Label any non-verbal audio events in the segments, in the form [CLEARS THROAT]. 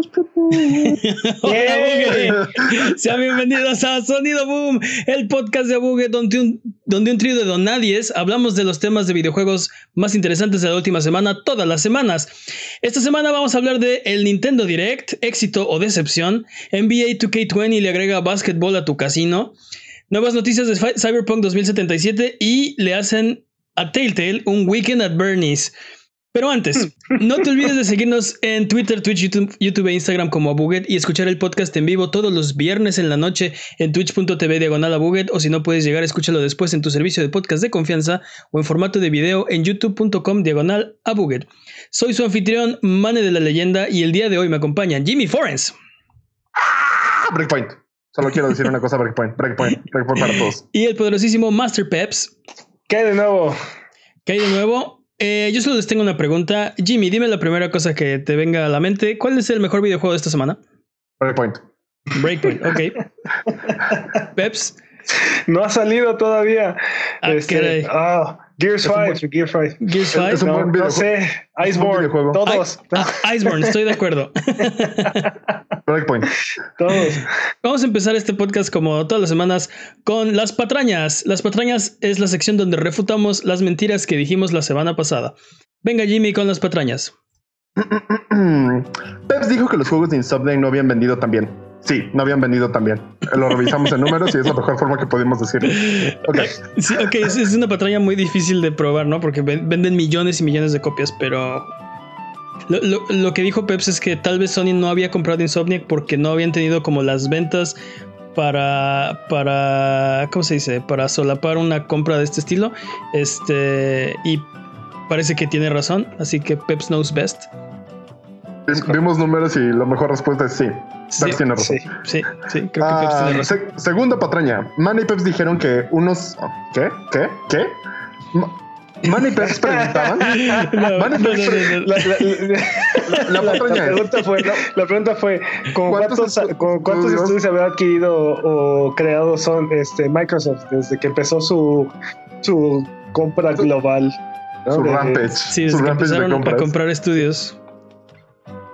[LAUGHS] Sean bienvenidos a Sonido Boom, el podcast de donde un, donde un trío de donadies hablamos de los temas de videojuegos más interesantes de la última semana, todas las semanas. Esta semana vamos a hablar de el Nintendo Direct, éxito o decepción. NBA 2K20 le agrega básquetbol a tu casino. Nuevas noticias de Cyberpunk 2077 y le hacen a Telltale un Weekend at Bernie's. Pero antes, [LAUGHS] no te olvides de seguirnos en Twitter, Twitch, YouTube, e Instagram como Abuget y escuchar el podcast en vivo todos los viernes en la noche en twitch.tv diagonal Abuget o si no puedes llegar, escúchalo después en tu servicio de podcast de confianza o en formato de video en youtube.com diagonal Abuget. Soy su anfitrión, Mane de la Leyenda y el día de hoy me acompaña Jimmy Forens. Ah, breakpoint. Solo quiero decir una cosa, Breakpoint. Breakpoint. Breakpoint para todos. Y el poderosísimo Master Peps. ¿Qué hay de nuevo? ¿Qué hay de nuevo? Eh, yo solo les tengo una pregunta. Jimmy, dime la primera cosa que te venga a la mente. ¿Cuál es el mejor videojuego de esta semana? Breakpoint. Breakpoint, ok. [LAUGHS] Peps. No ha salido todavía. Ah, este, oh, Gears 5, Gears 5. Gears 5. Es un no, buen no videojuego. sé. Iceborne, todos. Ah, Iceborne, estoy de acuerdo. [LAUGHS] Breakpoint. todos. Vamos a empezar este podcast como todas las semanas con las patrañas. Las patrañas es la sección donde refutamos las mentiras que dijimos la semana pasada. Venga Jimmy con las patrañas. [CLEARS THROAT] Peps dijo que los juegos de Insomniac no habían vendido tan bien. Sí, no habían vendido tan bien. Lo revisamos en números y es la mejor forma que pudimos decirlo. Ok. Sí, ok, es, una patraña muy difícil de probar, ¿no? Porque ven- venden millones y millones de copias, pero lo, lo- lo que dijo Peps es que tal vez Sony no había comprado Insomniac porque no habían tenido como las ventas para, para, ¿cómo se dice? Para solapar una compra de este estilo. Este, y parece que tiene razón, así que Peps knows best. Vimos números y la mejor respuesta es sí. Sí, Peps tiene razón. Sí. Sí, sí, creo que Peps Ah, tiene razón. se- segunda patraña. Manny y Peps dijeron que unos. ¿Qué? ¿Qué? ¿Qué? Ma- Manny y Peps preguntaban. La, la- La la- patraña la pregunta fue, pregunta fue ¿con ¿Cuántos cuántos, con cuántos estudios? habrá adquirido o creado son este Microsoft desde que empezó su su compra global? ¿no? Su De- rampage. Sí, su desde que rampage de empezaron a comprar estudios.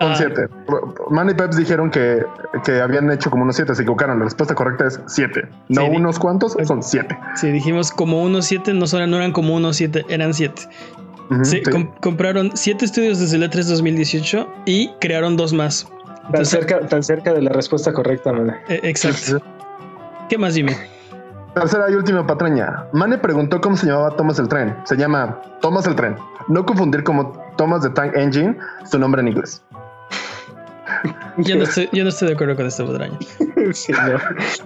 Son Ah, siete. Man y Peps dijeron que, que habían hecho como unos siete. Se equivocaron. La respuesta correcta es siete. No Sí, unos cuantos, son siete. Sí, dijimos como unos 7, no, solo- no eran como unos 7, eran 7. Ujú, Sí, sí. com- compraron 7 estudios desde el E E3 2018 y crearon dos más. tan Entonces, cerca tan cerca de la respuesta correcta, man. eh, exacto. ¿Qué más, Jimmy? Tercera y última patraña. Mane preguntó cómo se llamaba Thomas el Tren. Se llama Thomas el Tren. No confundir como Thomas the Tank Engine, su nombre en inglés. Yo no estoy, yo no estoy de acuerdo con esta patraña. [LAUGHS] Sí, no.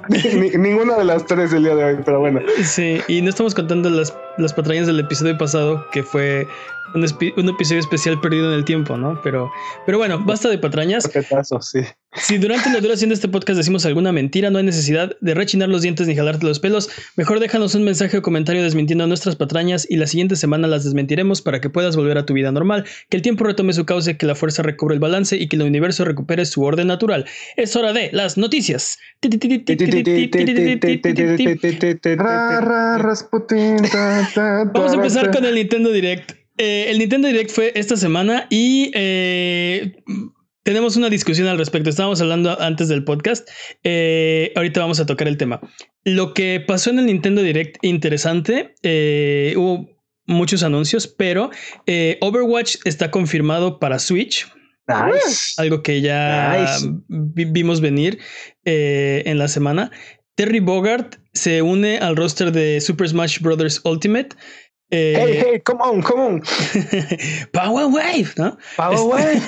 Ni- ninguna de las tres del día de hoy, pero bueno. Sí, y no estamos contando las, las patrañas del episodio pasado, que fue un, episodio especial perdido en el tiempo, ¿no? Pero, pero bueno, basta de patrañas. Paquetazo, sí. Si durante la duración de este podcast decimos alguna mentira, no hay necesidad de rechinar los dientes ni jalarte los pelos. Mejor déjanos un mensaje o comentario desmintiendo nuestras patrañas y la siguiente semana las desmentiremos para que puedas volver a tu vida normal, que el tiempo retome su cauce, que la fuerza recobre el balance y que el universo recupere su orden natural. Es hora de las noticias. Vamos a empezar con el Nintendo Direct. Eh, el Nintendo Direct fue esta semana y eh, tenemos una discusión al respecto. Estábamos hablando antes del podcast. Eh, ahorita vamos a tocar el tema. Lo que pasó en el Nintendo Direct interesante, eh, hubo muchos anuncios, pero eh, Overwatch está confirmado para Switch. Nice. Algo que ya Nice. vi- vimos venir en la semana. Terry Bogart se une al roster de Super Smash Bros. Ultimate. Eh, Hey, hey, come on, come on. [LAUGHS] Power Wave, ¿no? Power Wave.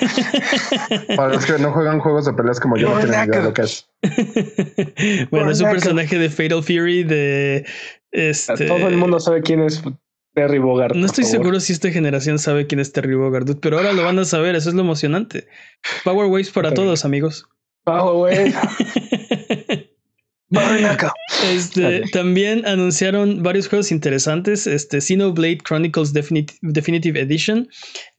[LAUGHS] Para los que no juegan juegos de peleas como yo, no tienen idea de lo que es. [LAUGHS] bueno, es un personaje de Fatal Fury de este. Todo el mundo sabe quién es Terry Bogart. No estoy seguro si esta generación sabe quién es Terry Bogard, pero ahora lo van a saber, eso es lo emocionante. Power Waves para todos, amigos. Power Wave. Este, también anunciaron varios juegos interesantes, este Xenoblade Chronicles Definitive Edition,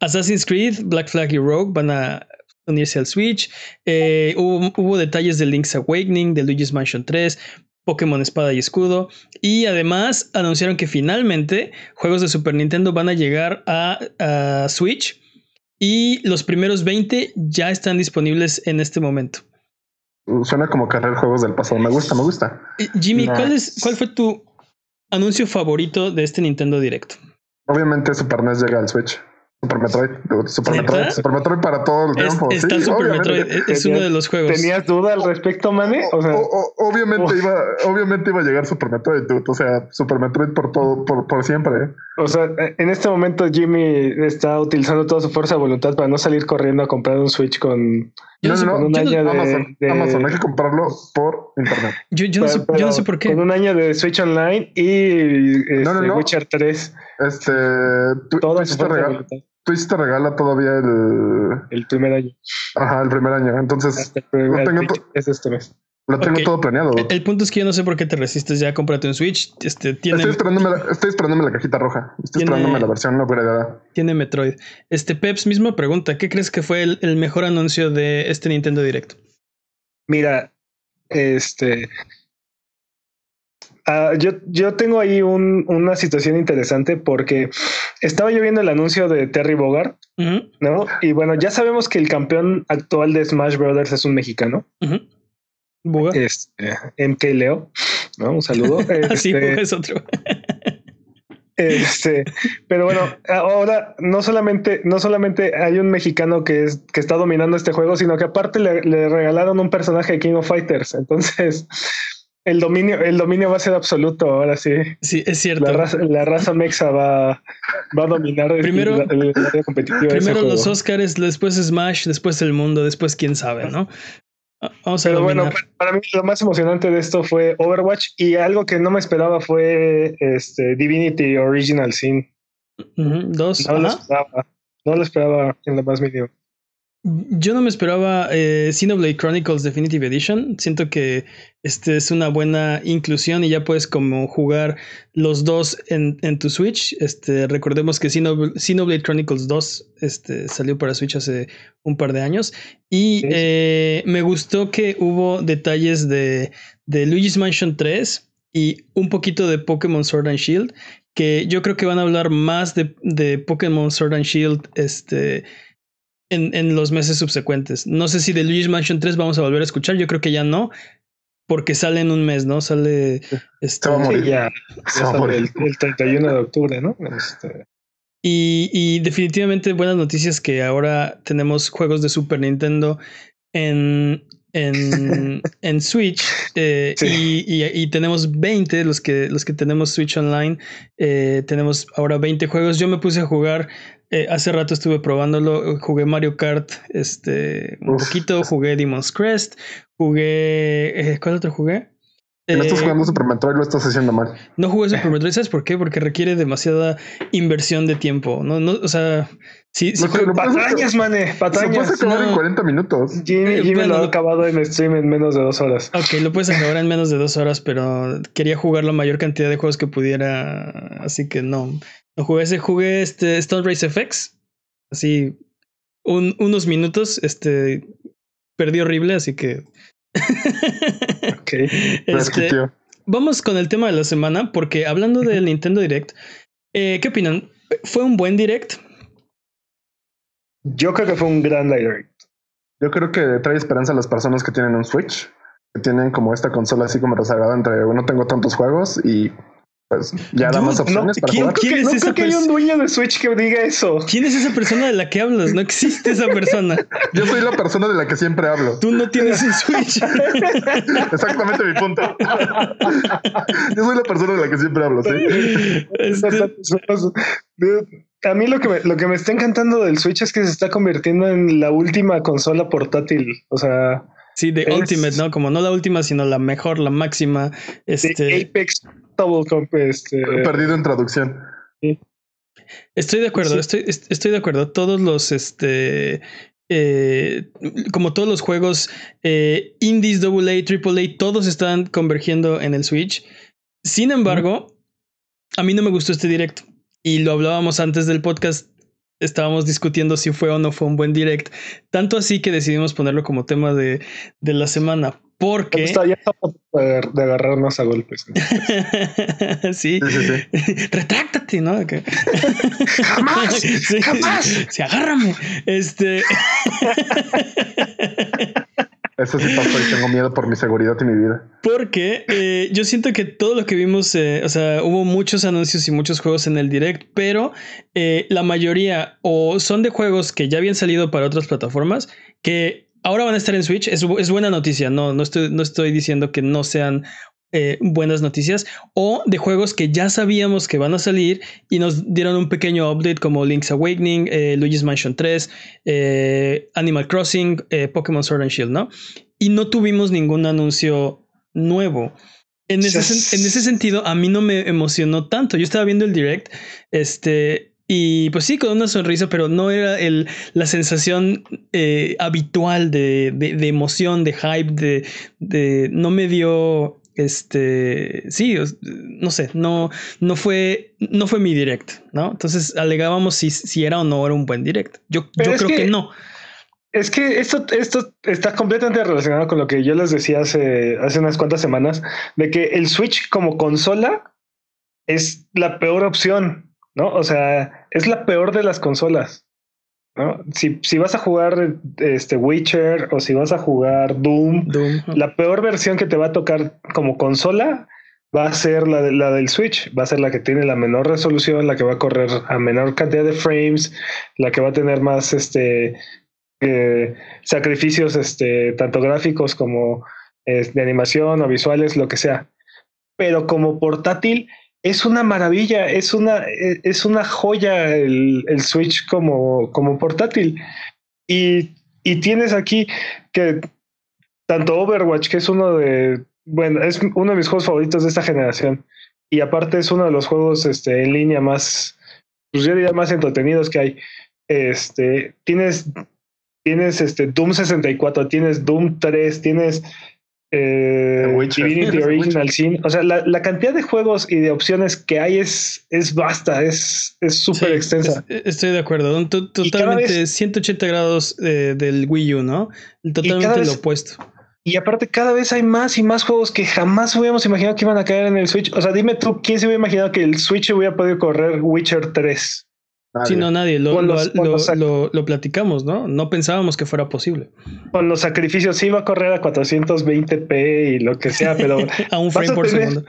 Assassin's Creed, Black Flag y Rogue van a unirse al Switch, Eh, hubo, hubo detalles de Link's Awakening, de Luigi's Mansion 3, Pokémon Espada y Escudo, y además anunciaron que finalmente juegos de Super Nintendo van a llegar a, a Switch y los primeros 20 ya están disponibles en este momento. Suena como carrer juegos del pasado. Me gusta, me gusta. Jimmy, ¿cuál, es, ¿cuál fue tu anuncio favorito de este Nintendo Direct? Obviamente Super NES llega al Switch. Super Metroid, Super Metroid, Super Metroid para todo el tiempo. Es, está Super Metroid, es uno de los juegos. ¿Tenías duda al respecto, Mane? O sea, obviamente iba, obviamente iba a llegar Super Metroid, o sea, Super Metroid por todo, por, por siempre. O sea, en este momento Jimmy está utilizando toda su fuerza de voluntad para no salir corriendo a comprar un Switch con, no, no, no, un año Amazon, de, Amazon, hay que comprarlo por internet. [LAUGHS] Yo, yo, no, sé, yo no sé por qué. Con un año de Switch Online y este, Witcher 3. Este, Toda su fuerza Twitch te regala todavía el... El primer año. Ajá, el primer año. Entonces, lo tengo, es este mes. Lo tengo todo planeado. El, punto es que yo no sé por qué te resistes ya a comprarte un Switch. Este, tiene... estoy, esperándome la, estoy esperándome la cajita roja. Estoy esperándome la versión upgradeada. Tiene Metroid. Este, Peps, misma pregunta. ¿Qué crees que fue el, el mejor anuncio de este Nintendo Direct? Mira, este... Uh, yo, yo tengo ahí un, una situación interesante porque estaba yo viendo el anuncio de Terry Bogard, uh -huh. ¿no? Y bueno, ya sabemos que el campeón actual de Smash Brothers es un mexicano. Uh -huh. Bogard. Este, MK Leo, ¿no? Un saludo. [LAUGHS] Así este, es otro. [LAUGHS] Este, pero bueno, ahora no solamente, no solamente hay un mexicano que es que está dominando este juego, sino que aparte le, le regalaron un personaje de King of Fighters. Entonces, el dominio, el dominio va a ser absoluto ahora sí. Sí, es cierto. La raza, la raza mexa va, va a dominar primero, el, el, el competitivo. Primero los Oscars, después Smash, después el mundo, después quién sabe, ¿no? Vamos a Pero dominar. bueno, para, para, mí lo más emocionante de esto fue Overwatch y algo que no me esperaba fue este Divinity Original Sin. Uh -huh. Dos. No lo esperaba. No lo esperaba en lo más mínimo. Yo no me esperaba eh, Xenoblade Chronicles Definitive Edition. Siento que este es una buena inclusión y ya puedes como jugar los dos en, en tu Switch. Este, recordemos que Xenoblade, Xenoblade Chronicles 2 este, salió para Switch hace un par de años. Y sí. eh, me gustó que hubo detalles de, de Luigi's Mansion 3 y un poquito de Pokémon Sword and Shield. Que yo creo que van a hablar más de, de Pokémon Sword and Shield. Este en, en, los meses subsecuentes. No sé si de Luigi's Mansion 3 vamos a volver a escuchar, yo creo que ya no, porque sale en un mes, ¿no? Sale este, ya, [LAUGHS] ya sale el, el, 31 de octubre, ¿no? Este... Y, y, definitivamente buenas noticias que ahora tenemos juegos de Super Nintendo en, en, [LAUGHS] en Switch eh, sí. y, y, y, tenemos 20, los que, los que tenemos Switch Online, eh, tenemos ahora 20 juegos. Yo me puse a jugar eh, hace rato estuve probándolo, jugué Mario Kart este, un Uf. poquito, jugué Demon's Crest, jugué... Eh, ¿Cuál otro jugué? Si no estás jugando Super Metroid, lo estás haciendo mal. No jugué Super [LAUGHS] Metroid, ¿sabes por qué? Porque requiere demasiada inversión de tiempo. No, no, o sea, si, si juego... Patañas, mane, patañas. Se puede acabar no. en 40 minutos. Jimmy, Jimmy bueno, lo ha acabado en stream en menos de dos horas. Ok, lo puedes acabar en menos de dos horas, pero quería jugar la mayor cantidad de juegos que pudiera, así que no. No jugué ese, jugué este Stone Race FX. Así, un, unos minutos, este, perdí horrible, así que... [LAUGHS] ok. Este, vamos con el tema de la semana, porque hablando del Nintendo Direct, eh, ¿qué opinan? ¿Fue un buen Direct? Yo creo que fue un gran Direct. Yo creo que trae esperanza a las personas que tienen un Switch, que tienen como esta consola así como rezagada entre no tengo tantos juegos y pues ya da más opciones no, para ¿quién, jugar. ¿quién es no creo que haya un dueño de Switch que diga eso. ¿Quién es esa persona de la que hablas? No existe esa persona. [LAUGHS] Yo soy la persona de la que siempre hablo. Tú no tienes un Switch. [LAUGHS] Exactamente mi punto. Yo soy la persona de la que siempre hablo, ¿sí? Este... A mí lo que, me, lo que me está encantando del Switch es que se está convirtiendo en la última consola portátil. O sea, Sí, de es, Ultimate, ¿no? Como no la última, sino la mejor, la máxima. Este... Apex Double Comp, este... Perdido en traducción. Sí. Estoy de acuerdo, sí. estoy, estoy de acuerdo. Todos los, este, eh, como todos los juegos eh, indies, AA, AAA, todos están convergiendo en el Switch. Sin embargo, mm. a mí no me gustó este directo. Y lo hablábamos antes del podcast estábamos discutiendo si fue o no fue un buen direct. Tanto así que decidimos ponerlo como tema de, de la semana. Porque. Está, ya está de, de agarrarnos a golpes. [LAUGHS] sí. Sí, sí, sí. [LAUGHS] Retráctate, ¿no? [LAUGHS] ¡Jamás! Sí, ¡Jamás! Sí, agárrame. Este. Eso sí pasó y tengo miedo por mi seguridad y mi vida. Porque eh, yo siento que todo lo que vimos, eh, o sea, hubo muchos anuncios y muchos juegos en el direct, pero eh, la mayoría o son de juegos que ya habían salido para otras plataformas que ahora van a estar en Switch. Es, es buena noticia, no, no, estoy, no estoy diciendo que no sean eh, buenas noticias, o de juegos que ya sabíamos que van a salir y nos dieron un pequeño update como Link's Awakening, eh, Luigi's Mansion 3, eh, Animal Crossing, Pokémon Sword and Shield, ¿no? Y no tuvimos ningún anuncio nuevo. En ese, sen- en ese sentido, a mí no me emocionó tanto. Yo estaba viendo el direct, este, y pues sí, con una sonrisa, pero no era el, la sensación habitual de, de- emoción, de hype, de- no me dio, este, sí, no sé, no, no fue, no fue mi direct, ¿no? Entonces alegábamos si, si era o no era un buen direct. Yo, yo creo que, que- no. Es que esto, esto está completamente relacionado con lo que yo les decía hace, hace unas cuantas semanas, de que el Switch como consola es la peor opción, ¿no? O sea, es la peor de las consolas. ¿No? Si, si vas a jugar este Witcher o si vas a jugar Doom, Doom, la peor versión que te va a tocar como consola va a ser la, de- la del Switch, va a ser la que tiene la menor resolución, la que va a correr a menor cantidad de frames, la que va a tener más este eh, sacrificios este, tanto gráficos como eh, de animación o visuales, lo que sea. Pero como portátil es una maravilla, es una, eh, es una joya el, el Switch como, como portátil. Y, y tienes aquí que tanto Overwatch, que es uno de, bueno, es uno de mis juegos favoritos de esta generación. Y aparte es uno de los juegos este, en línea más, pues yo diría más entretenidos que hay. Este, tienes, tienes este Doom 64, tienes Doom 3, tienes eh, [LAUGHS] The Witcher. Divinity Original. Sin. O sea, la, la cantidad de juegos y de opciones que hay es, es vasta, es es súper Sí, extensa. es- estoy de acuerdo. Totalmente vez- 180 grados eh, del Wii U, ¿no? Totalmente lo opuesto. Y aparte, cada vez hay más y más juegos que jamás hubiéramos imaginado que iban a caer en el Switch. O sea, dime tú, ¿quién se hubiera imaginado que el Switch hubiera podido correr Witcher 3? Nadie. Sí, no, nadie. Lo, lo- los- lo- los sac- lo- lo platicamos, ¿no? No pensábamos que fuera posible. Con los sacrificios, sí va a correr a 420p y lo que sea, pero [LAUGHS] A un frame a por tener- segundo.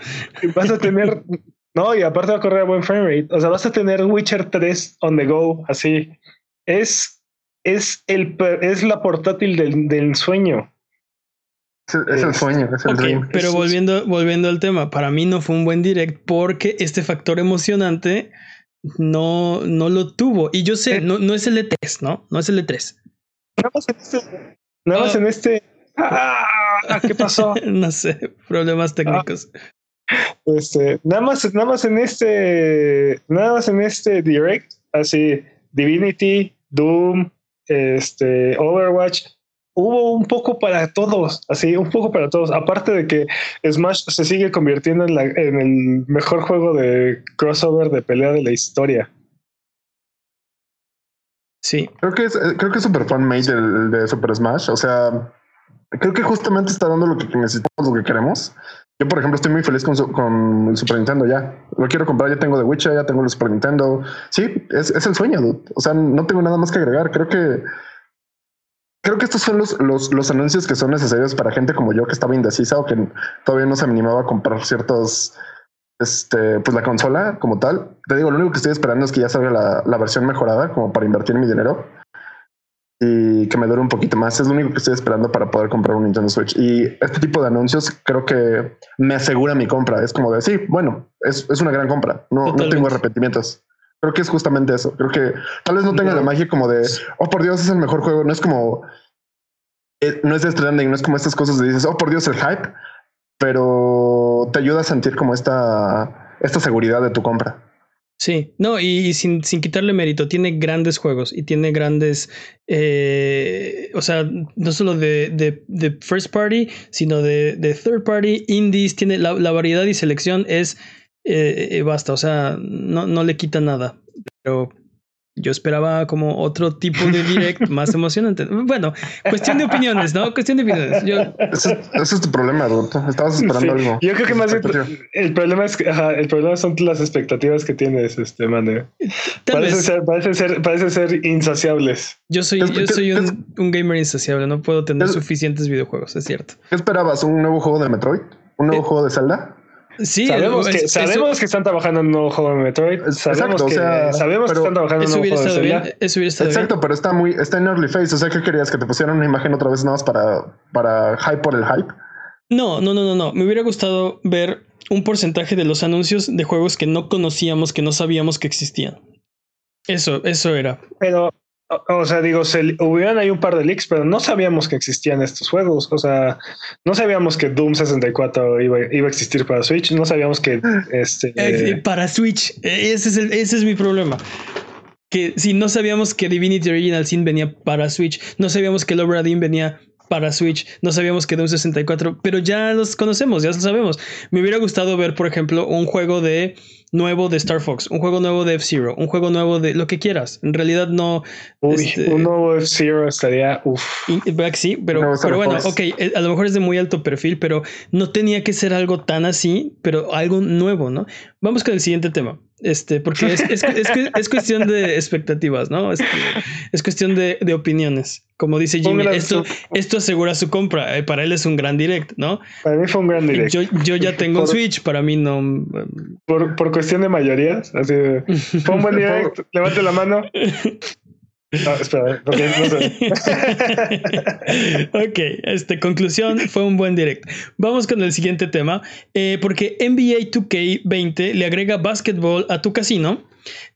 vas a tener. [LAUGHS] No, y aparte va a correr a buen frame rate. O sea, vas a tener Witcher 3 on the go, así. Es, es, el, per- es la portátil del, del sueño. Es, es el sueño, es el Ok, dream. pero volviendo, volviendo al tema, para mí no fue un buen direct porque este factor emocionante no, no lo tuvo. Y yo sé, no, no es el E3, ¿no? No es el E E3. Nada más en este. Nada más Ah. en este. Ah, ¿Qué pasó? [LAUGHS] no sé, problemas técnicos. Este, nada más, nada más en este, nada más en este direct, así Divinity, Doom, este, Overwatch, hubo un poco para todos, así, un poco para todos. Aparte de que Smash se sigue convirtiendo en, la, en el mejor juego de crossover de pelea de la historia. Sí, Creo que es, creo que es super fan made el, el de Super Smash. O sea, creo que justamente está dando lo que necesitamos, lo que queremos. Yo, por ejemplo, estoy muy feliz con, su- con el Super Nintendo ya. Lo quiero comprar, ya tengo The Witcher, ya tengo el Super Nintendo. Sí, es, es el sueño. dude. O sea, no tengo nada más que agregar. Creo que creo que estos son los, los, los anuncios que son necesarios para gente como yo que estaba indecisa o que todavía no se animaba a comprar ciertos este, pues la consola como tal. Te digo, lo único que estoy esperando es que ya salga la, la versión mejorada como para invertir mi dinero y que me dure un poquito más. Es lo único que estoy esperando para poder comprar un Nintendo Switch. Y este tipo de anuncios creo que me asegura mi compra. Es como de sí, bueno, es, es una gran compra. No, no tengo arrepentimientos. Creo que es justamente eso. Creo que tal vez no tenga No. la magia como de oh por Dios, es el mejor juego. No es como eh, no es Death Stranding, no es como estas cosas de dices oh por Dios, el hype, pero te ayuda a sentir como esta, esta seguridad de tu compra. sí. No, y, y sin, sin quitarle mérito, tiene grandes juegos y tiene grandes, eh, o sea, no solo de, de, de first party, sino de, de third party, indies, tiene la, la variedad y selección es, eh, eh, basta, o sea, no, no le quita nada. Pero Yo esperaba como otro tipo de direct [LAUGHS] más emocionante. Bueno, cuestión de opiniones, ¿no? Cuestión de opiniones. Yo... Ese, ese es tu problema, Roberto. Estabas esperando algo. Yo creo que más bien el problema es que ajá, el problema son las expectativas que tienes, este man. Tal Parece vez. ser, parece ser, parece ser insaciables. Yo soy, Es- yo es- soy es- un, un gamer insaciable, no puedo tener Es- suficientes videojuegos, es cierto. ¿Qué esperabas? ¿Un nuevo juego de Metroid? ¿Un nuevo Eh, juego de Zelda? Sí, sabemos es- que, eso- sabemos que están trabajando en un nuevo juego de Metroid. Sabemos exacto, o que, sea, sabemos que están trabajando en un nuevo juego de bien. Zelda. Eso hubiera estado Exacto, pero está muy, está en early phase. O sea, ¿qué querías? Que te pusieran una imagen otra vez nada más para, para hype por el hype. No, no, no, no, no. Me hubiera gustado ver un porcentaje de los anuncios de juegos que no conocíamos, que no sabíamos que existían. Eso, eso era. Pero, o, sea, digo, se, hubieran ahí un par de leaks, pero no sabíamos que existían estos juegos. O sea, no sabíamos que Doom 64 iba, iba a existir para Switch. No sabíamos que este. Eh, para Switch, eh, ese es, el- ese es mi problema. Que si no sabíamos que Divinity Original Sin venía para Switch, no sabíamos que el Obra Dinn venía para Switch, no sabíamos que Doom 64, pero ya los conocemos, ya lo sabemos. Me hubiera gustado ver, por ejemplo, un juego de nuevo de Star Fox, un juego nuevo de F-Zero, un juego nuevo de lo que quieras. En realidad no. uy, este- un nuevo F-Zero estaría. Uf. y- ¿verdad que sí, pero, No, Star pero bueno, ok, eh, a lo mejor es de muy alto perfil, pero no tenía que ser algo tan así, pero algo nuevo, ¿no? Vamos con el siguiente tema. Este, porque es, es, es, es cuestión de expectativas, ¿no? Este, es cuestión de, de opiniones. Como dice Jimmy, esto, esto asegura su compra. eh, Para él es un gran direct, ¿no? Para mí fue un gran direct. Yo, yo ya tengo un Switch, para mí no. por, por cuestión de mayorías. Así de, fue un buen direct. Levante la mano. No, espera, porque no sé. [LAUGHS] ok, este, conclusión, fue un buen direct. Vamos con el siguiente tema, eh, porque NBA 2K20 le agrega basketball a tu casino.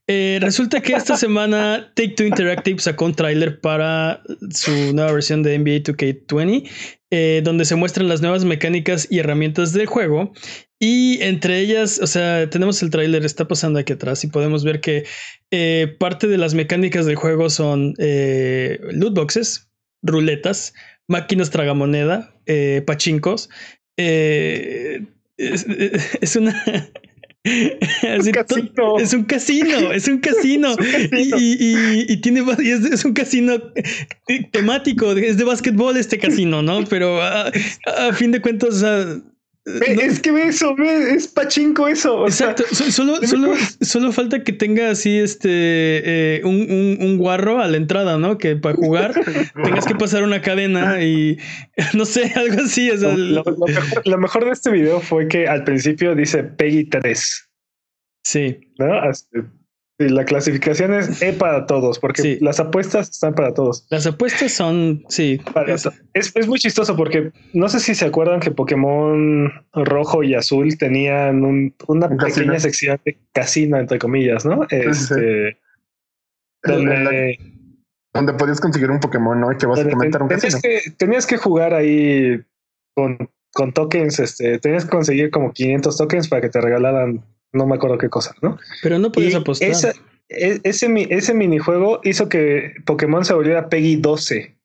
Eh, resulta que esta [LAUGHS] semana Take Two Interactive sacó un tráiler para su nueva versión de NBA 2K20, eh, donde se muestran las nuevas mecánicas y herramientas del juego. Y entre ellas, o sea, tenemos el tráiler, está pasando aquí atrás y podemos ver que eh, parte de las mecánicas del juego son eh, loot boxes, ruletas, máquinas tragamoneda, eh, pachincos. eh, es, es una. [LAUGHS] así to- casino. es un casino, [LAUGHS] es un casino. Y, y- y- y tiene es, es un casino eh, temático, es de básquetbol este casino, ¿no? Pero a, a fin de cuentas, o sea, Es que ve eso, ve, es pachinko eso. o Exacto, so- solo, solo, solo falta que tenga así este eh, un, un- un guarro a la entrada, ¿no? Que para jugar [LAUGHS] tengas que pasar una cadena y [LAUGHS] no sé, algo así. o sea, lo, lo- lo mejor, lo mejor de este video fue que al principio dice Peggy 3, sí, ¿no? Y la clasificación es E para todos, porque Sí. las apuestas están para todos. las apuestas son, sí. Para es- es, es muy chistoso porque no sé si se acuerdan que Pokémon rojo y azul tenían un- una Un pequeña casino. sección de casino, entre comillas, ¿no? sí, sí. Este, donde, Donde podías conseguir un Pokémon, ¿no? Y que básicamente era un tenías, casino. que, tenías que jugar ahí con, con tokens, este, tenías que conseguir como 500 tokens para que te regalaran no me acuerdo qué cosa, ¿no? pero no Y apostar. esa- e- ese, mi- ese minijuego hizo que Pokémon se volviera Peggy 12.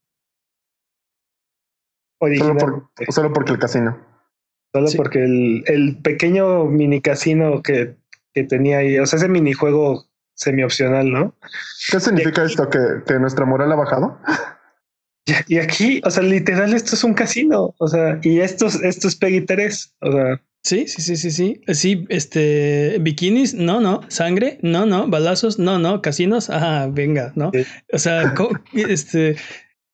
Solo, por- solo porque el casino. Solo Sí. porque el, el pequeño mini casino que, que tenía ahí, o sea, ese minijuego semi opcional, ¿no? ¿Qué significa esto? ¿Que, que nuestra moral ha bajado? [LAUGHS] Y, aquí, o sea, literal, esto es un casino, o sea, y esto, es- esto es Peggy 3, o sea, Sí, sí, sí, sí, sí. Sí, este, bikinis, no, no. Sangre, no, no. Balazos, no, no. Casinos, ajá, venga, ¿no? Sí. O sea, este,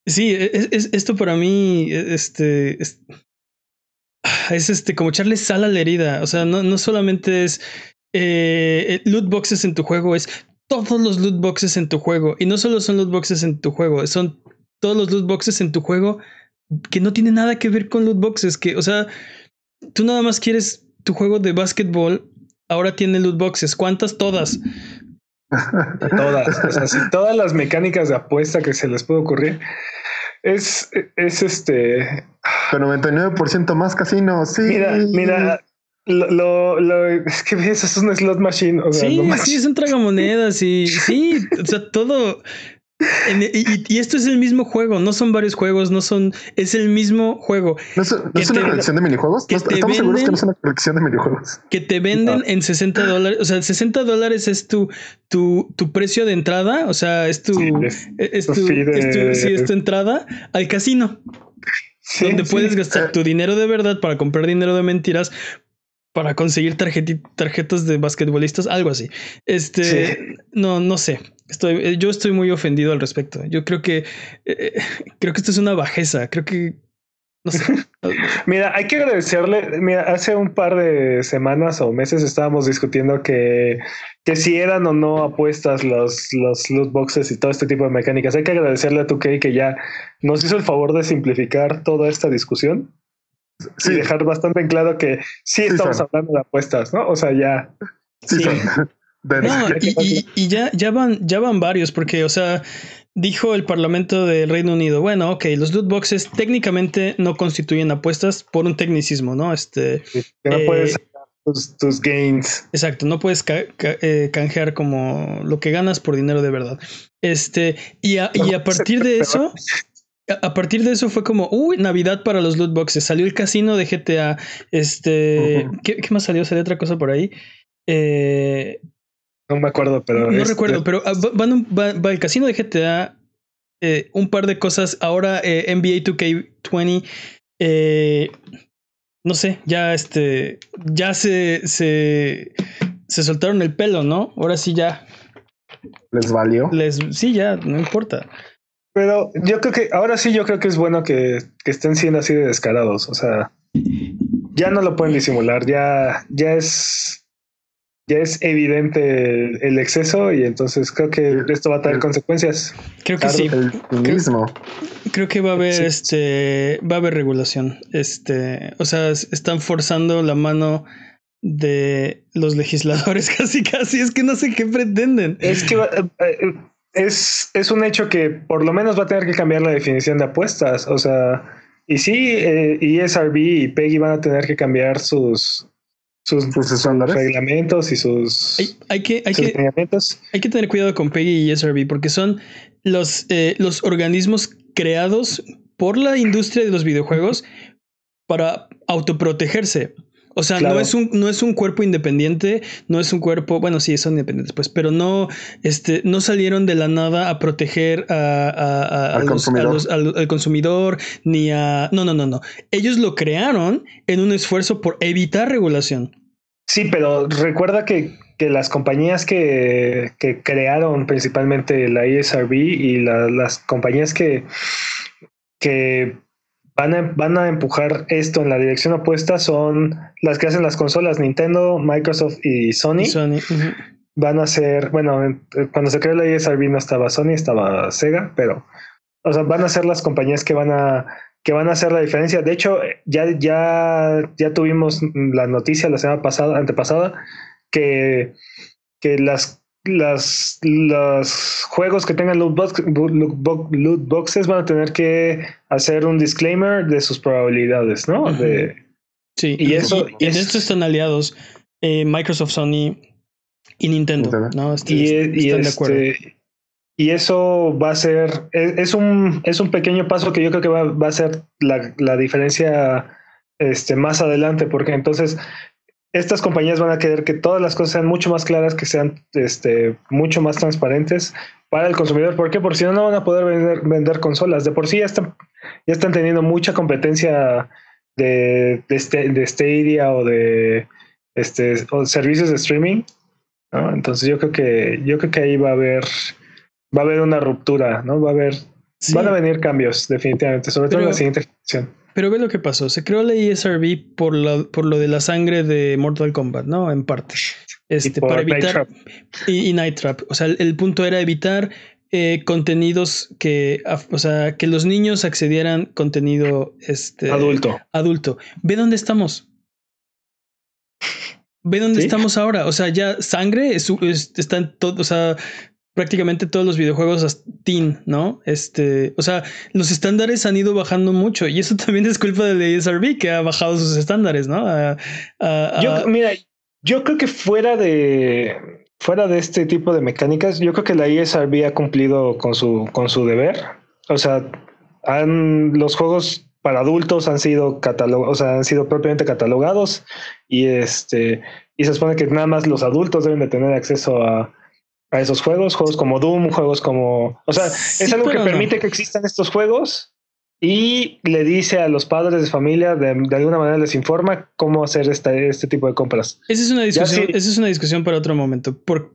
sí, es, es- esto para mí, este, es, es este, como echarle sal a la herida. O sea, no, no solamente es eh, loot boxes en tu juego, es todos los loot boxes en tu juego. Y no solo son loot boxes en tu juego, son todos los loot boxes en tu juego que no tienen nada que ver con loot boxes, que, o sea, tú nada más quieres tu juego de básquetbol, ahora tiene loot boxes. ¿Cuántas? Todas. [LAUGHS] todas, o sea, sí, todas las mecánicas de apuesta que se les puede ocurrir. Es, es este, Con 99% más casinos. Sí. mira, mira, lo, lo, lo- es que ves, es un slot machine, o sea, Sí, no sí, son tragamonedas y sí, o sea, todo, y, esto es el mismo juego, no son varios juegos, no son, es el mismo juego. ¿No es, una colección de minijuegos? ¿Estamos seguros que no es una colección de minijuegos? Que te venden en 60 dólares, o sea, 60 dólares es tu, tu, tu precio de entrada, o sea, es tu, es, tu, es tu entrada al casino. donde puedes gastar eh. tu dinero de verdad para comprar dinero de mentiras para conseguir tarjetas de basquetbolistas, algo así. Este, no, no sé. Estoy, eh, yo estoy muy ofendido al respecto. Yo creo que, eh, [LAUGHS] creo que esto es una bajeza. Creo que, no sé. [LAUGHS] mira, hay que agradecerle. Mira, hace un par de semanas o meses estábamos discutiendo que, que si eran o no apuestas los, los loot boxes y todo este tipo de mecánicas. Hay que agradecerle a tu que ya nos hizo el favor de simplificar toda esta discusión sí. dejar bastante en claro que sí, estamos hablando de apuestas, ¿no? O sea, ya. Sí. [LAUGHS] No, y, y, ya, ya van, ya van varios, porque, o sea, dijo el Parlamento del Reino Unido, bueno, ok, los loot boxes técnicamente no constituyen apuestas por un tecnicismo, ¿no? Este. no puedes eh, tus, tus, gains. Exacto, no puedes eh, canjear como lo que ganas por dinero de verdad. Este, y a, y a [LAUGHS] partir de eso, [LAUGHS] a partir de eso fue como, uy, Navidad para los loot boxes. Salió el casino de GTA. Este, ¿qué, más salió? ¿Salió otra cosa por ahí? Eh, no me acuerdo, pero. No recuerdo, pero ah, van va, el casino de GTA. Eh, un par de cosas. Ahora eh, NBA 2K20. no sé, ya este. Ya se, se. Se soltaron el pelo, ¿no? Ahora sí ya. ¿Les valió? Les, sí, ya, no importa. Pero yo creo que ahora sí, yo creo que es bueno que, que, estén siendo así de descarados. O sea, ya no lo pueden disimular, ya, ya es, ya es evidente el, exceso y entonces creo que esto va a tener consecuencias. Creo que sí. El mismo. Creo, que va a haber este, va a haber regulación. Este, o sea, están forzando la mano de los legisladores [LAUGHS] casi casi es que no sé qué pretenden es que eh, eh, es, es un hecho que por lo menos va a tener que cambiar la definición de apuestas. O sea, y sí, eh, ESRB y Peggy van a tener que cambiar sus, sus, reglamentos y sus, hay, que, hay, que, hay que tener cuidado con Peggy y ESRB porque son los, eh, los organismos creados por la industria de los videojuegos para autoprotegerse. O sea, no, es un, no es un cuerpo independiente, no es un cuerpo, bueno, sí, son independientes, pues, pero no, este, no salieron de la nada a proteger a, al, consumidor. ni a... No, no, no, no. Ellos lo crearon en un esfuerzo por evitar regulación. Sí, pero recuerda que, que las compañías que, que, crearon principalmente la ESRB y las compañías que, que van a, empujar esto en la dirección opuesta son las que hacen las consolas Nintendo, Microsoft y Sony. Van a ser, bueno, cuando se creó la ESRB no estaba Sony, estaba Sega, pero o sea, van a ser las compañías que van a que van a hacer la diferencia. De hecho, ya, ya, ya tuvimos la noticia la semana pasada, antepasada, que, que las las, los juegos que tengan loot, boxes van a tener que hacer un disclaimer de sus probabilidades, ¿no? sí, y, eso. Y, en esto están aliados eh, Microsoft, Sony y Nintendo, ¿no? Este, y, están de acuerdo. Este, y eso va a ser, es, un, es un pequeño paso que yo creo que va, va a ser la, la diferencia este, más adelante, porque entonces estas compañías van a querer que todas las cosas sean mucho más claras, que sean este, mucho más transparentes para el consumidor. ¿Por qué? Porque si no, no van a poder vender, vender consolas. De por sí ya están, ya están teniendo mucha competencia de, de, este, de Stadia o de este, servicios de streaming. Entonces yo creo que yo creo que ahí va a haber va a haber una ruptura, ¿no? Va a haber van a venir cambios definitivamente, sobre todo en la siguiente generación. Pero ve lo que pasó. Se creó la ESRB por lo, por lo de la sangre de Mortal Kombat, ¿no? En parte. Este, para evitar. Y, Night Trap. O sea, el, punto era evitar eh, contenidos que. O sea, que los niños accedieran contenido este, adulto. Adulto. Ve dónde estamos. Ve dónde estamos ahora. O sea, ya sangre es, está en todo. O sea, prácticamente todos los videojuegos teen, ¿no? Este, o sea, los estándares han ido bajando mucho y eso [LAUGHS] también es culpa del ESRB que ha bajado sus estándares, ¿no? Yo, mira, yo creo que fuera de fuera de este tipo de mecánicas, yo creo que la ESRB ha cumplido con su, con su deber. O sea, han, los juegos para adultos han sido catalogados, o sea, han sido propiamente catalogados y este y se supone que nada más los adultos deben de tener acceso a, a esos juegos, juegos como Doom, juegos como, o sea, es algo que permite que existan estos juegos y le dice a los padres de familia, de, alguna manera les informa cómo hacer este, este tipo de compras. Esa es una discusión, esa es una discusión para otro momento. Por,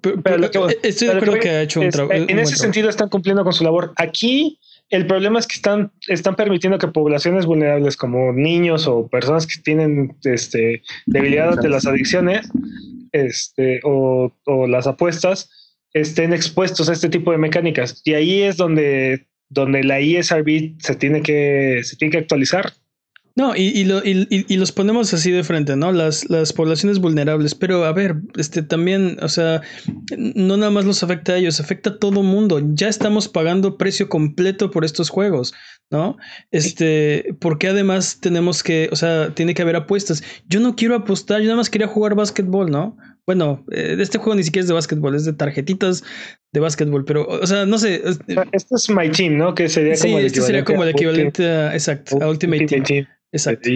estoy de acuerdo que ha hecho un trabajo. En ese sentido están cumpliendo con su labor. Aquí el problema es que están, están permitiendo que poblaciones vulnerables como niños o personas que tienen este, debilidad ante las adicciones este, o, o las apuestas estén expuestos a este tipo de mecánicas. Y ahí es donde donde la ESRB se tiene que, se tiene que actualizar. No, y, y, lo, y, y, los ponemos así de frente, ¿no? Las, las poblaciones vulnerables. Pero a ver, este también, o sea, no nada más los afecta a ellos, afecta a todo mundo. Ya estamos pagando precio completo por estos juegos, ¿no? Este, porque además tenemos que, o sea, tiene que haber apuestas. Yo no quiero apostar, yo nada más quería jugar básquetbol, ¿no? Bueno, eh, este juego ni siquiera es de básquetbol, es de tarjetitas de básquetbol, pero, o sea, no sé. Esto es My Team, ¿no? Que sería sí, como el este sería como el equivalente a, exacto, a Ultimate, Team. Exacto.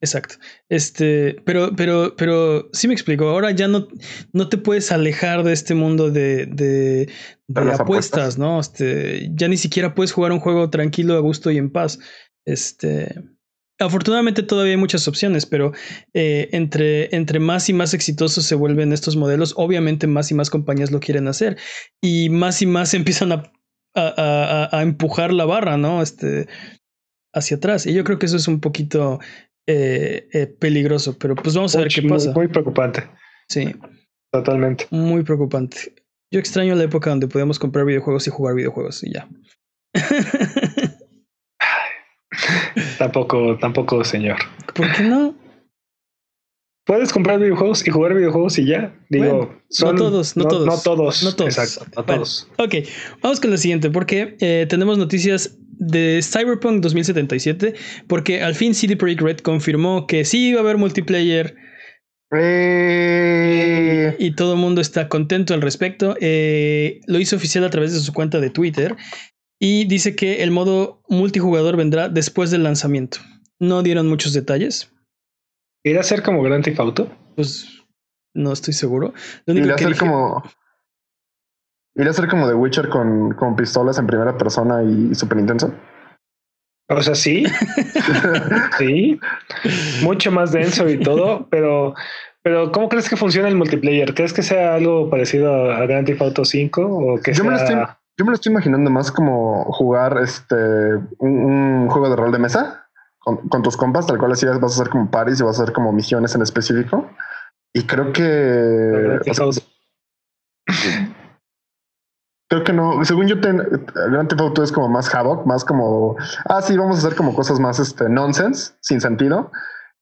Exacto. Este, pero, pero, pero sí me explico. Ahora ya no, no te puedes alejar de este mundo de, de, de apuestas, ¿no? Este, ya ni siquiera puedes jugar un juego tranquilo, a gusto y en paz. Este. Afortunadamente todavía hay muchas opciones, pero eh, entre, entre más y más exitosos se vuelven estos modelos, obviamente más y más compañías lo quieren hacer y más y más [LAUGHS] empiezan a, a, a, empujar la barra, ¿no? Este, hacia atrás. Y yo creo que eso es un poquito eh, eh, peligroso, pero pues vamos a ver qué pasa. Muy preocupante. Sí. Totalmente. Muy preocupante. Yo extraño la época donde podíamos comprar videojuegos y jugar videojuegos y ya. [LAUGHS] tampoco, tampoco, señor. ¿Por qué no? Puedes comprar videojuegos y jugar videojuegos y ya. Digo, no todos, no, todos. No todos. No todos. Exacto, no todos. ok, vamos con la siguiente, porque eh, tenemos noticias de Cyberpunk 2077, porque al fin CD Projekt Red confirmó que sí iba a haber multiplayer. Eh. Y todo el mundo está contento al respecto. Eh, lo hizo oficial a través de su cuenta de Twitter y dice que el modo multijugador vendrá después del lanzamiento. No dieron muchos detalles. ¿Irá a ser como Grand Theft Auto? Pues no estoy seguro. Lo único a ser como. ¿Irá a ser como The Witcher con, con pistolas en primera persona y súper intenso? O sea, sí. [LAUGHS] sí. Mucho más denso y todo, pero. Pero, ¿cómo crees que funciona el multiplayer? ¿Crees que sea algo parecido a Grand Theft Auto 5? O que Yo sea... me lo estoy yo me lo estoy imaginando más como jugar este un, juego de rol de mesa con, tus compas, tal cual así vas a hacer como paris y vas a hacer como misiones en específico. Y creo que. [CLEARS THROAT] creo que no. Según yo, ten, Grand Theft Auto es como más havoc, más como. Ah, sí, vamos a hacer como cosas más este, nonsense, sin sentido.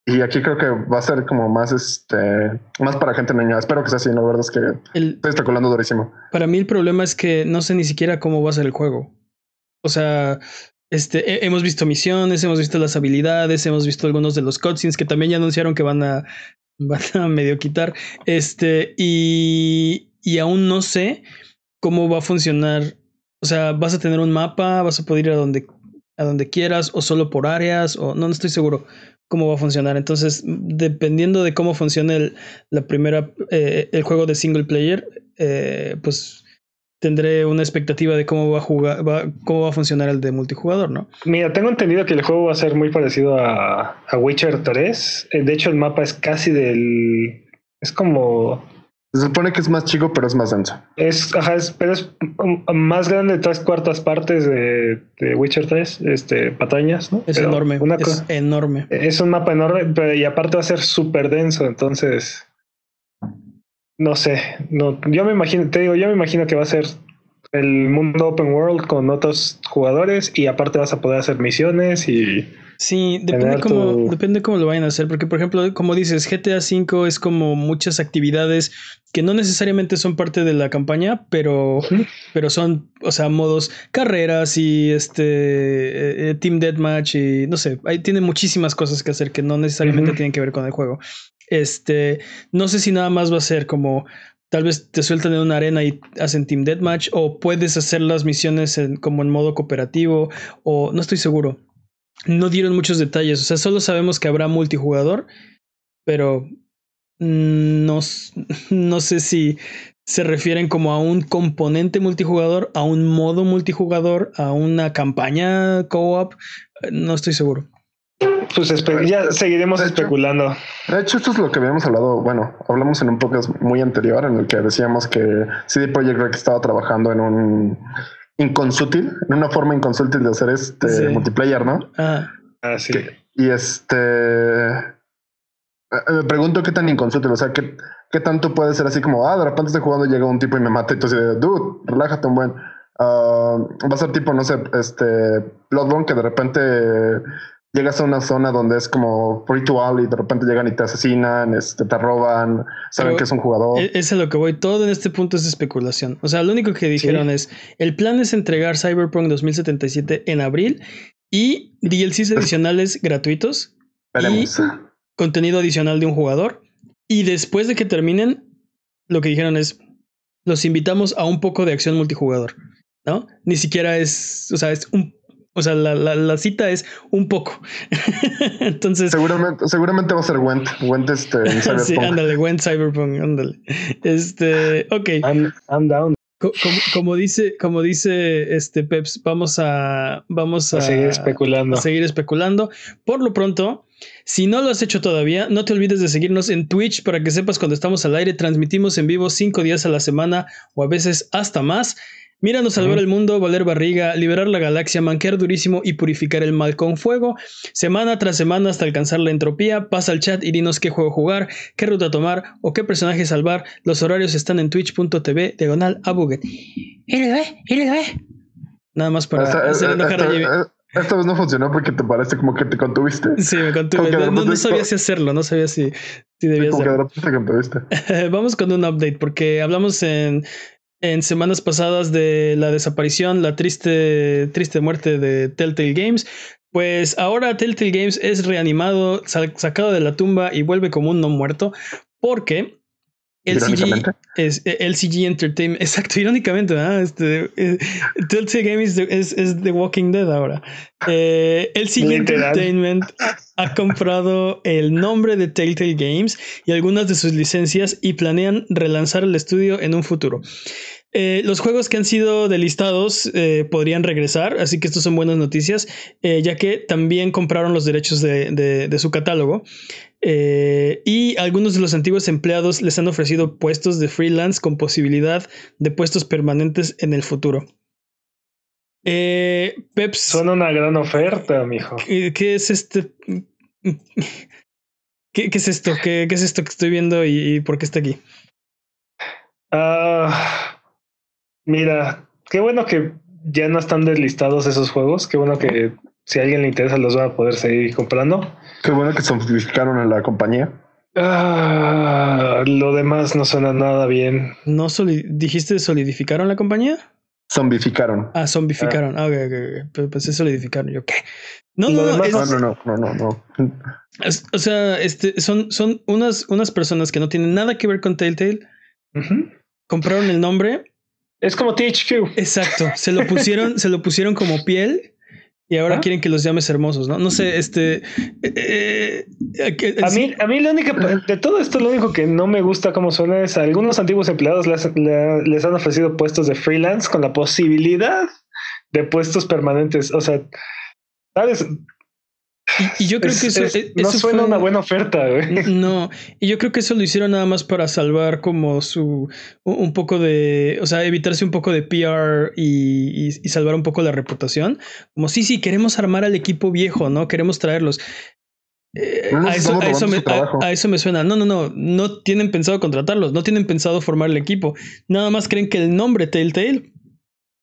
Y aquí creo que va a ser como más este más para gente niña. Espero que sea así, ¿no? La verdad es que estoy especulando durísimo. Para mí el problema es que no sé ni siquiera cómo va a ser el juego. O sea, este, hemos visto misiones, hemos visto las habilidades, hemos visto algunos de los cutscenes que también ya anunciaron que van a, [LAUGHS] van a medio quitar. Este, y, y aún no sé cómo va a funcionar. O sea, vas a tener un mapa, vas a poder ir a donde, a donde quieras, o solo por áreas, o no, estoy seguro cómo va a funcionar. Entonces, dependiendo de cómo funcione el, la primera, eh, el juego de single player, eh, pues tendré una expectativa de cómo va a jugar, va, cómo va a funcionar el de multijugador, ¿no? Mira, tengo entendido que el juego va a ser muy parecido a, a Witcher 3. Eh, de hecho, el mapa es casi del. Es como se supone que es más chico, pero es más denso. Es, ajá, es, pero es más grande de tres cuartas partes de, de Witcher 3, este, patañas, ¿no? Es enorme. Una es enorme. Es un mapa enorme, pero y aparte va a ser súper denso, entonces. No sé, no, yo me imagino, te digo, yo me imagino que va a ser el mundo open world con otros jugadores y aparte vas a poder hacer misiones y Sí, depende cómo, depende cómo lo vayan a hacer, porque por ejemplo, como dices, GTA V es como muchas actividades que no necesariamente son parte de la campaña, pero, pero son, o sea, modos carreras y este eh, eh, Team Deathmatch y no sé, ahí tiene muchísimas cosas que hacer que no necesariamente tienen que ver con el juego. Este, no sé si nada más va a ser como Tal vez te sueltan en una arena y hacen Team Deathmatch, o puedes hacer las misiones como en modo cooperativo, o no estoy seguro. No dieron muchos detalles, o sea, solo sabemos que habrá multijugador, pero no, [LAUGHS] no sé si se refieren como a un componente multijugador, a un modo multijugador, a una campaña co-op, no estoy seguro. Pues ya seguiremos especulando. De hecho, esto es lo que habíamos hablado. Bueno, hablamos en un podcast muy anterior en el que decíamos que CD Projekt Red estaba trabajando en un inconsútil, en una forma inconsútil de hacer este multiplayer, ¿no? Ah, ah sí. y este me pregunto qué tan inconsútil, o sea, qué, qué tanto puede ser así como, ah, de repente estoy jugando y llega un tipo y me mata, y tú así de, dude, relájate un buen. Uh, va a ser tipo, no sé, este, Bloodborne que de repente llegas a una zona donde es como ritual y de repente llegan y te asesinan, este, te roban, saben que es un jugador. E-, es a lo que voy. Todo en este punto es especulación. O sea, lo único que dijeron es, el plan es entregar Cyberpunk 2077 en abril y DLCs adicionales gratuitos. Veremos. contenido adicional de un jugador. Y después de que terminen, lo que dijeron es, los invitamos a un poco de acción multijugador. ¿No? Ni siquiera es, o sea, es un o sea, la, la, cita es un poco. [LAUGHS] Entonces. Seguramente, seguramente va a ser Went. Went este, en [LAUGHS] Cyberpunk. sí, ándale, Went Cyberpunk, ándale. Este, ok. I'm, down. Como, dice, como dice este Peps, vamos a, vamos a, seguir especulando. A seguir especulando. Por lo pronto, si no lo has hecho todavía, no te olvides de seguirnos en Twitch para que sepas cuando estamos al aire. Transmitimos en vivo cinco días a la semana o a veces hasta más. Míranos salvar el mundo, valer barriga, liberar la galaxia, manquear durísimo y purificar el mal con fuego. Semana tras semana hasta alcanzar la entropía. Pasa al chat y dinos qué juego jugar, qué ruta tomar o qué personaje salvar. Los horarios están en twitch.tv diagonal a Buget. Nada más para hacer enojar a esta vez no funcionó porque te parece como que te contuviste. Sí, me contuve. No, sabía si hacerlo, no sabía si, si debía hacerlo. [LAUGHS] Vamos con un update porque hablamos en en semanas pasadas de la desaparición, la triste, triste muerte de Telltale Games. Pues ahora Telltale Games es reanimado, sacado de la tumba y vuelve como un no muerto porque LCG, es, LCG Entertainment, [LAUGHS] exacto, irónicamente, Este, eh, Telltale Games es, The Walking Dead ahora. Eh, LCG Entertainment ha comprado el nombre de Telltale Games y algunas de sus licencias y planean relanzar el estudio en un futuro. Eh, los juegos que han sido delistados eh, podrían regresar, así que estos son buenas noticias, eh, ya que también compraron los derechos de, su catálogo. Y algunos de los antiguos empleados les han ofrecido puestos de freelance con posibilidad de puestos permanentes en el futuro. Peps. Son una gran oferta, mijo. ¿Qué, qué es este? ¿Qué, es esto? ¿Qué, es esto que estoy viendo y, por qué está aquí? Ah. Mira, qué bueno que ya no están deslistados esos juegos. Qué bueno que si a alguien le interesa los va a poder seguir comprando. Qué bueno que zombificaron a la compañía. Ah, lo demás no suena nada bien. ¿No dijiste solidificaron la compañía? Zombificaron. Ah, zombificaron. Ah, ok, ok, Pues es solidificaron. Yo, ¿qué? No, no, no, no, no, no, no, no, o sea, este, son, son unas, unas personas que no tienen nada que ver con Telltale. Compraron el nombre es como THQ. Exacto. Se lo pusieron, se lo pusieron como piel y ahora quieren que los llames hermosos, ¿no? No sé, este. Eh, eh, a mí, a mí lo único de todo esto, lo único que no me gusta como suena es algunos antiguos empleados les, les han ofrecido puestos de freelance con la posibilidad de puestos permanentes. O sea, ¿sabes? Y, yo creo que eso, no suena una buena oferta. No, y yo creo que eso lo hicieron nada más para salvar como su un poco de, o sea, evitarse un poco de PR y, salvar un poco la reputación. Como sí, sí, queremos armar al equipo viejo, ¿no? Queremos traerlos. Eh, a, eso, me, a, eso, me, suena. No, no, no. No tienen pensado contratarlos. No tienen pensado formar el equipo. Nada más creen que el nombre Telltale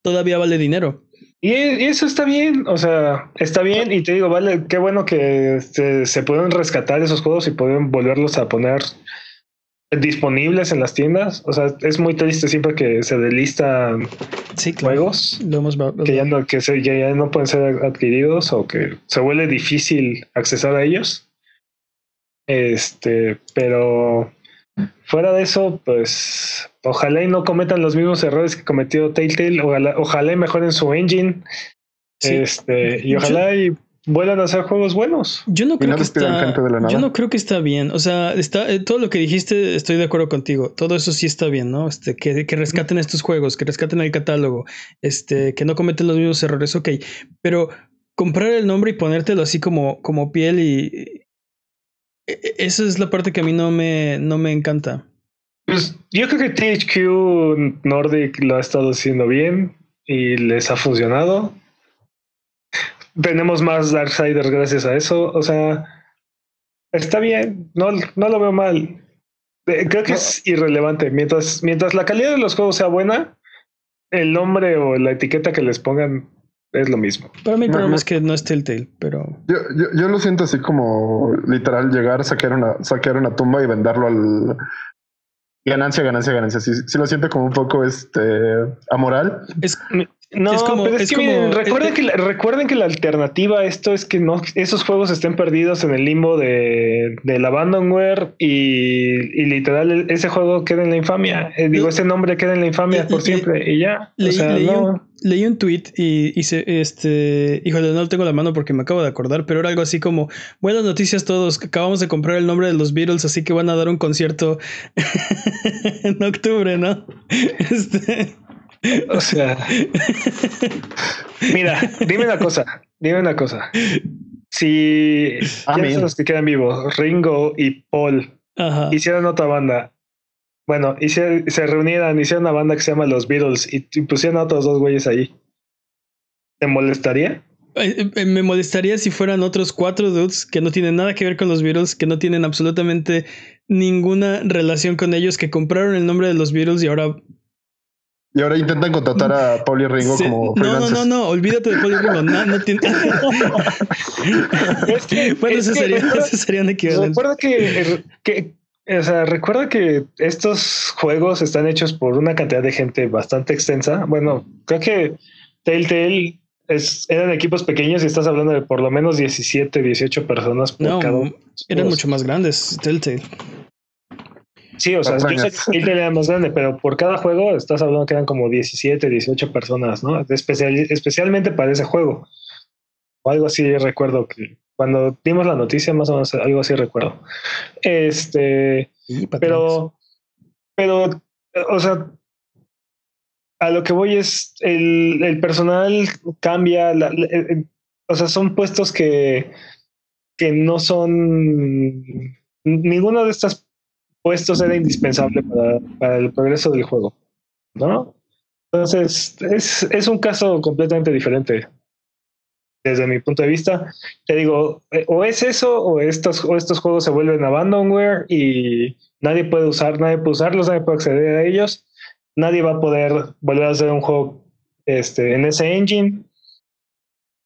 todavía vale dinero. Y eso está bien, o sea, está bien y te digo, vale, qué bueno que se, pueden rescatar esos juegos y pueden volverlos a poner disponibles en las tiendas. O sea, es muy triste siempre que se delistan juegos que, ya no, que, ya no pueden ser adquiridos o que se vuelve difícil accesar a ellos. Este, pero Fuera de eso, pues ojalá y no cometan los mismos errores que cometió Telltale, ojalá, ojalá y mejoren su engine. Este, y ojalá y vuelvan a hacer juegos buenos. Yo no creo que está. Yo no creo que está bien. O sea, está eh, todo lo que dijiste, estoy de acuerdo contigo. Todo eso sí está bien, ¿no? Este, que, que rescaten estos juegos, que rescaten el catálogo, este, que no cometen los mismos errores, ok. Pero comprar el nombre y ponértelo así como, como piel y. E, e, esa es la parte que a mí no me, no me encanta. Pues yo creo que THQ Nordic lo ha estado haciendo bien y les ha funcionado tenemos más Darksiders gracias a eso. O sea, está bien, no, no lo veo mal. Eh, creo que es irrelevante. Mientras, mientras la calidad de los juegos sea buena, el nombre o la etiqueta que les pongan es lo mismo. Para mí el problema es que no es Telltale, pero... Yo, yo, yo, lo siento así como literal llegar, saquear una, saquear una tumba y venderlo al... Ganancia, ganancia, ganancia. Sí, sí lo siento como un poco este amoral. Es, no, es como, pero es, que recuerden, que la, recuerden que la alternativa a esto es que no esos juegos estén perdidos en el limbo de, del abandonware y, y literal ese juego queda en la infamia. Eh, digo, ese nombre queda en la infamia por siempre y ya. leí, un, leí, un, tweet y hice este, híjole, no lo tengo la mano porque me acabo de acordar, pero era algo así como buenas noticias todos, acabamos de comprar el nombre de los Beatles, así que van a dar un concierto [LAUGHS] en octubre, ¿no? [LAUGHS] Este o sea, mira, dime una cosa, dime una cosa. Si ¿quiénes son los que quedan vivos? Ringo y Paul hicieron otra banda. Bueno, y se, reunieran, hicieron una banda que se llama Los Beatles y, pusieron a otros dos güeyes ahí. ¿Te molestaría? Eh, eh, me molestaría si fueran otros cuatro dudes que no tienen nada que ver con los Beatles, que no tienen absolutamente ninguna relación con ellos, que compraron el nombre de los Beatles y ahora y ahora intentan contratar a Paul y Ringo como No, no, no, no, olvídate de Paul y Ringo. No, no tiene... es que, [LAUGHS] bueno, eso, sería, eso sería un equivalente. Recuerda que, que, o sea, recuerda que estos juegos están hechos por una cantidad de gente bastante extensa. Bueno, creo que Telltale es, eran equipos pequeños y estás hablando de por lo menos 17, 18 personas por no, cada Eran mucho más grandes, Telltale. Sí, o sea, yo sé que el era más grande, pero por cada juego estás hablando que eran como 17, 18 personas, ¿no? Especial, especialmente para ese juego. O algo así recuerdo que cuando dimos la noticia, más o menos algo así recuerdo. Este, pero, pero, o sea, a lo que voy es el, el personal cambia, o sea, son puestos que, que no son ninguna de estas puestos era indispensable para, el progreso del juego, ¿no? Entonces, es, es un caso completamente diferente desde mi punto de vista. Te digo, eh, o es eso, o estos, o estos juegos se vuelven abandonware y nadie puede usar, nadie puede usarlos, nadie puede acceder a ellos, nadie va a poder volver a hacer un juego este, en ese engine.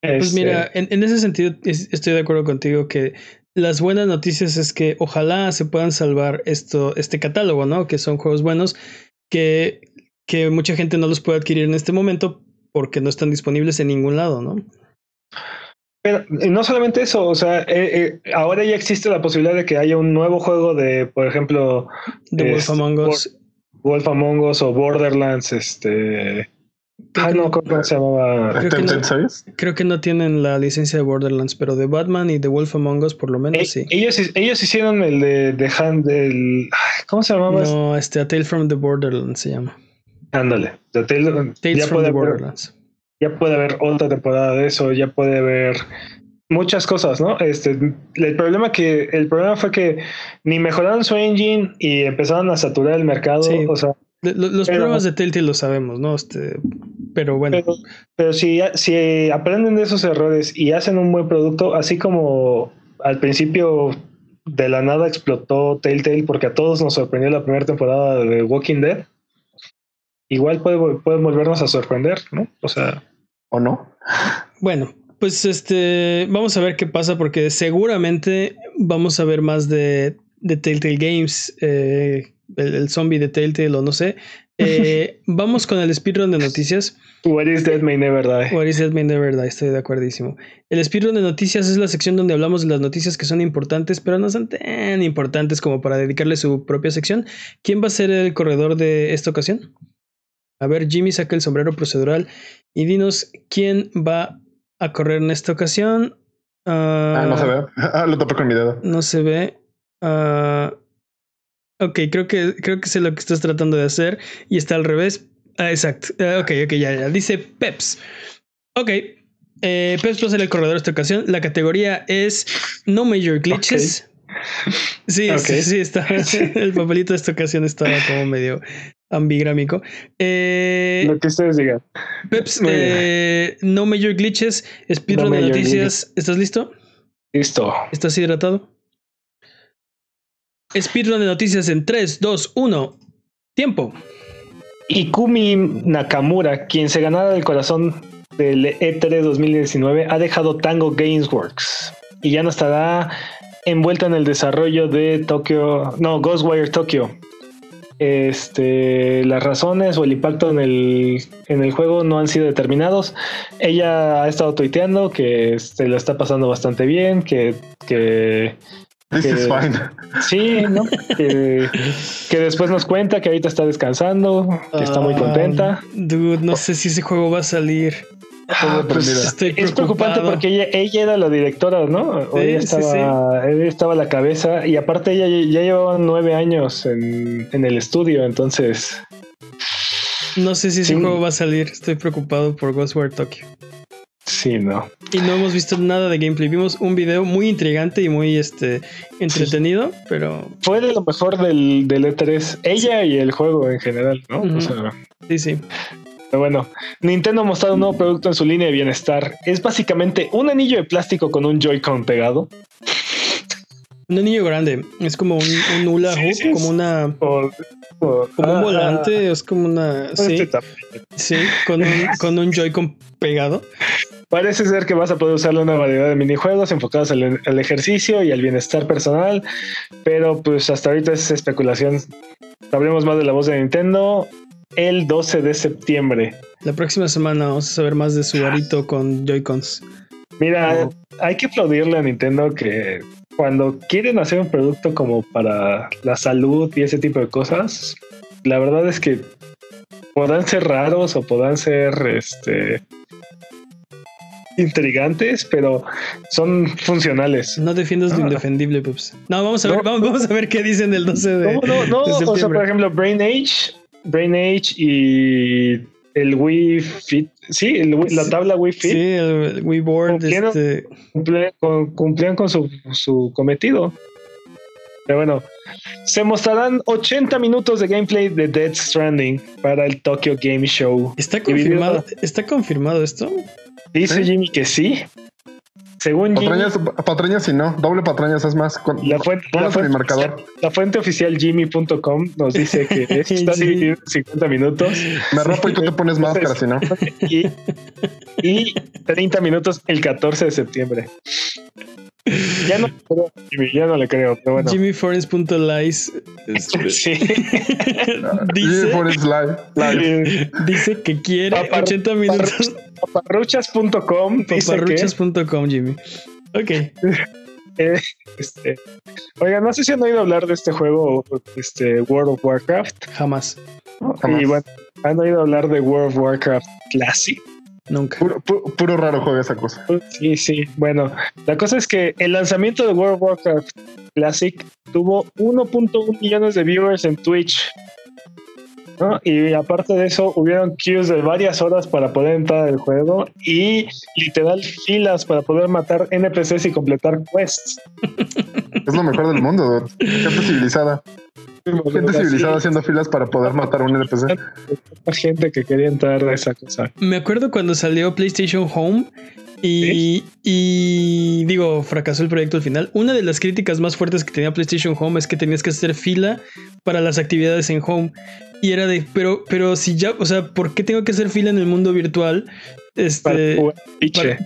Pues mira, este en, en, ese sentido estoy de acuerdo contigo que las buenas noticias es que ojalá se puedan salvar esto, este catálogo, ¿no? Que son juegos buenos que, que mucha gente no los puede adquirir en este momento porque no están disponibles en ningún lado, ¿no? Pero no solamente eso, o sea, eh, eh, ahora ya existe la posibilidad de que haya un nuevo juego de, por ejemplo, de Wolf Among Us. Wolf Among Us o Borderlands, este Ah, no, ¿cómo se llamaba? Creo que, no, tienen la licencia de Borderlands, pero de Batman y de Wolf Among Us por lo menos eh, sí. Ellos, ellos hicieron el de, de del... ¿Cómo se llamaba? No, este A Tale from the Borderlands se llama. Ándale. Tales from the Borderlands. ya puede haber otra temporada de eso, ya puede haber muchas cosas, ¿no? Este, el problema que el problema fue que ni mejoraron su engine y empezaron a saturar el mercado, o sea, los problemas de Telltale lo sabemos, ¿no? Este, pero bueno. Pero, si, si aprenden de esos errores y hacen un buen producto, así como al principio de la nada explotó Telltale porque a todos nos sorprendió la primera temporada de Walking Dead, igual puede, pueden volvernos a sorprender, ¿no? O sea. ¿O no? Bueno, pues este, vamos a ver qué pasa porque seguramente vamos a ver más de, de Telltale Games. Eh, el, zombie de Telltale o no sé, Eh, vamos con el speedrun de noticias. What is dead may never die. What is dead may never die, estoy de acuerdísimo. El speedrun de noticias es la sección donde hablamos de las noticias que son importantes, pero no son tan importantes como para dedicarle su propia sección. ¿Quién va a ser el corredor de esta ocasión? A ver, Jimmy saca el sombrero procedural y dinos quién va a correr en esta ocasión. ah, no se ve. [LAUGHS] Ah, lo topo con mi dedo. No se ve. Uh, ok, creo que, creo que sé lo que estás tratando de hacer y está al revés. Ah, exacto. Uh, ok, ok, ya, ya. Dice Peps. Ok. Eh, Peps va a ser el corredor de esta ocasión. La categoría es No Major Glitches. Okay. Sí, okay. sí, sí, está. [LAUGHS] El papelito de esta ocasión estaba como medio ambigrámico. Eh, Lo que ustedes digan. Peps, eh, no major glitches, speedrun no de noticias. Glitches. ¿Estás listo? Listo. ¿Estás hidratado? Speedrun de noticias en 3, 2, 1. Tiempo. Ikumi Nakamura, quien se ganara el corazón del E3 2019, ha dejado Tango Gamesworks y ya no estará envuelta en el desarrollo de Tokyo, no, Ghostwire Tokyo. Este, las razones o el impacto en el, en el juego no han sido determinados. Ella ha estado tuiteando que se lo está pasando bastante bien, que, que This que, is fine. Sí, ¿no? que, que, después nos cuenta que ahorita está descansando, que está muy contenta. Dude, no sé si ese juego va a salir. Ah, pues estoy es preocupante porque ella, ella, era la directora, ¿no? Sí, ella, estaba, sí, sí. ella estaba a la cabeza y aparte ella ya llevaba nueve años en, en el estudio, entonces... No sé si ese juego va a salir, estoy preocupado por Ghostwire Tokyo. Sí, no. Y no hemos visto nada de gameplay. Vimos un video muy intrigante y muy este entretenido, sí. pero. Fue de lo mejor del, del, E3. Ella y el juego en general, ¿no? Uh -huh. o sea, sí, sí. Pero bueno, Nintendo ha mostrado un nuevo producto en su línea de bienestar. Es básicamente un anillo de plástico con un Joy-Con pegado. Un anillo grande. Es como un, un hula hoop, sí, sí, como una. Como un ah, volante, es como una. Sí, este sí con un, [LAUGHS] con un Joy-Con pegado. Parece ser que vas a poder usarlo en una variedad de minijuegos enfocados al, al, ejercicio y al bienestar personal, pero pues hasta ahorita es especulación. Hablemos más de la voz de Nintendo el 12 de septiembre. La próxima semana vamos a saber más de su arito con Joy-Cons. Mira, oh. hay que aplaudirle a Nintendo que cuando quieren hacer un producto como para la salud y ese tipo de cosas, la verdad es que podrán ser raros o podrán ser este intrigantes, pero son funcionales. No defiendas lo indefendible, Peps. No, vamos a ver, vamos, vamos, a ver qué dicen el 12 de. No, no, no. o sea, por ejemplo, Brain Age, Brain Age y el Wii Fit. Sí, el Wii, la tabla Wii Fit. Sí, el Wii Board. Cumplieron, este... cumplieron, cumplieron con su, su cometido. Pero bueno, se mostrarán 80 minutos de gameplay de Dead Stranding para el Tokyo Game Show. ¿Está confirmado, ¿está confirmado esto? Dice ¿Sí? Jimmy que sí. Según patrañas, Jimmy, patrañas si no, doble patrañas es más. Con, la, fuente, la, fuente, marcador. la fuente oficial Jimmy.com nos dice que [LAUGHS] está sí. dividido en 50 minutos. Me rompo y tú te pones máscara si no. [LAUGHS] Y, y 30 minutos el 14 de septiembre. Ya no, Jimmy, ya no le creo, pero bueno. JimmyForest.lies [LAUGHS] sí. dice, live. dice que quiere Papar 80 minutos. Paparruchas.com. Paparruchas.com, Jimmy. Ok. [LAUGHS] Eh, este, oiga, no sé si han oído hablar de este juego, este World of Warcraft. Jamás. Jamás. Y bueno, han oído hablar de World of Warcraft Classic. Nunca. Puro, puro, puro, raro juego esa cosa. Sí, sí. Bueno, la cosa es que el lanzamiento de World of Warcraft Classic tuvo 1.1 millones de viewers en Twitch. ¿No? Y aparte de eso, hubieron queues de varias horas para poder entrar al juego y literal filas para poder matar NPCs y completar quests. Es lo mejor del mundo, gente civilizada. Gente civilizada haciendo filas para poder matar a un NPC. Gente que quería entrar a esa cosa. Me acuerdo cuando salió PlayStation Home y, digo, fracasó el proyecto al final. Una de las críticas más fuertes que tenía PlayStation Home es que tenías que hacer fila para las actividades en Home. Y era de, pero, pero si ya, o sea, ¿por qué tengo que hacer fila en el mundo virtual? Este,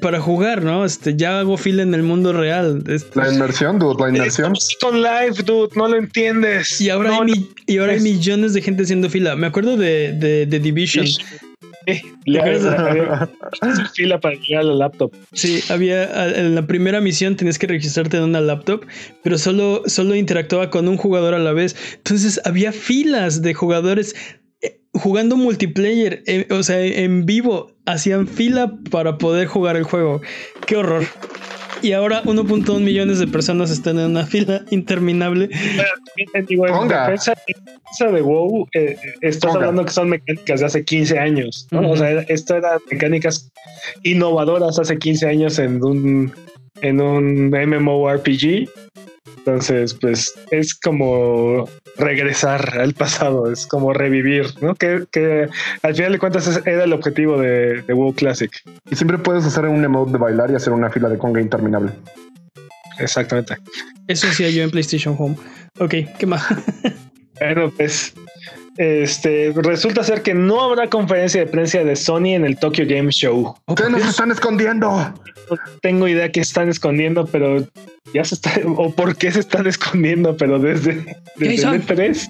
para jugar, ¿no? Este, ya hago fila en el mundo real. Este, la inmersión, dude, la inmersión. Con live, dude, no lo entiendes. Y ahora, hay, y ahora hay millones de gente haciendo fila. Me acuerdo de, de, Division. fila para llegar a la laptop. Sí, había en la primera misión tenías que registrarte en una laptop, pero solo, solo interactuaba con un jugador a la vez. Entonces había filas de jugadores jugando multiplayer, eh, o sea, en vivo, hacían fila para poder jugar el juego. Qué horror. Y ahora 1.1 millones de personas están en una fila interminable. Digo, en defensa, de WoW, eh, estás hablando que son mecánicas de hace 15 años. O sea, esto eran mecánicas innovadoras hace 15 años en un, en un MMORPG entonces, pues es como regresar al pasado, es como revivir, ¿no? Que, al final de cuentas era el objetivo de, WoW Classic. Y siempre puedes hacer un emote de bailar y hacer una fila de conga interminable. Exactamente. Eso hacía yo en PlayStation Home. Ok, ¿qué más? [LAUGHS] bueno, pues este, resulta ser que no habrá conferencia de prensa de Sony en el Tokyo Game Show. ¿Qué nos están escondiendo? No tengo idea qué están escondiendo, pero ya se está, o por qué se están escondiendo, pero desde, desde el E3.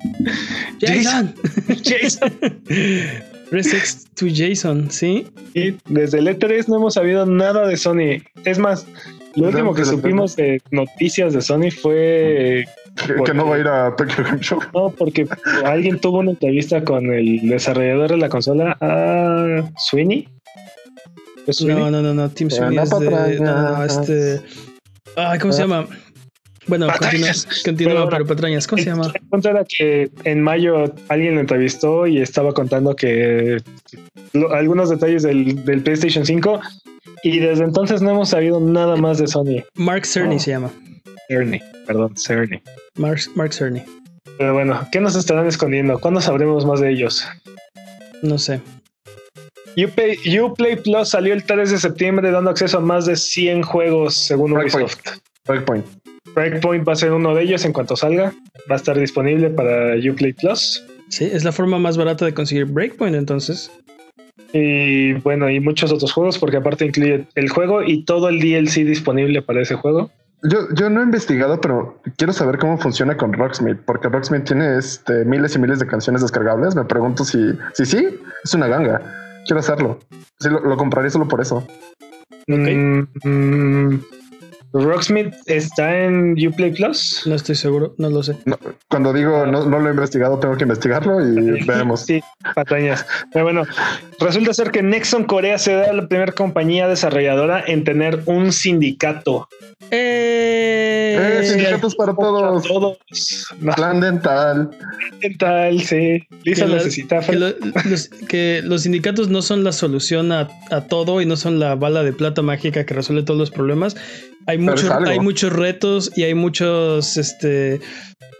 Jason. Jason. [LAUGHS] Resex to Jason, ¿sí? Y desde el E3 no hemos sabido nada de Sony. Es más, lo último que supimos de noticias de Sony fue [LAUGHS] que, no va a ir a Tokyo Game Show. [LAUGHS] No, porque alguien tuvo una entrevista con el desarrollador de la consola, a Sweeney. No, no, no, no, Tim Sweeney es de, no, este, ay, ¿cómo se llama? Bueno, continúa, continúa pero, patrañas, ¿cómo se llama? El punto era que en mayo alguien lo entrevistó y estaba contando que algunos detalles del, del, PlayStation 5 y desde entonces no hemos sabido nada más de Sony. Mark Cerny se llama. Cerny, perdón, Cerny. Mark, Mark Cerny. Pero bueno, ¿qué nos estarán escondiendo? ¿Cuándo sabremos más de ellos? No sé. Uplay, Uplay Plus salió el 3 de septiembre dando acceso a más de 100 juegos según Ubisoft. Breakpoint. Breakpoint va a ser uno de ellos en cuanto salga. Va a estar disponible para Uplay Plus. Sí, es la forma más barata de conseguir Breakpoint entonces. Y bueno, y muchos otros juegos porque aparte incluye el juego y todo el DLC disponible para ese juego. Yo, yo no he investigado, pero quiero saber cómo funciona con Rocksmith, porque Rocksmith tiene este, miles y miles de canciones descargables. Me pregunto si, si sí, es una ganga. Quiero hacerlo. Sí, lo, lo compraría solo por eso. Mm, mm, Rocksmith está en Uplay Plus. No estoy seguro, no lo sé. cuando digo no, lo he investigado, tengo que investigarlo y [LAUGHS] veremos. Sí, patañas. Pero bueno, resulta ser que Nexon Corea será la primera compañía desarrolladora en tener un sindicato. Eh, eh sindicatos para todos. todos. Plan dental. Dental, sí. Lisa necesita. Que, los, sindicatos no son la solución a, a todo y no son la bala de plata mágica que resuelve todos los problemas hay, muchos, hay muchos retos y hay muchos, este,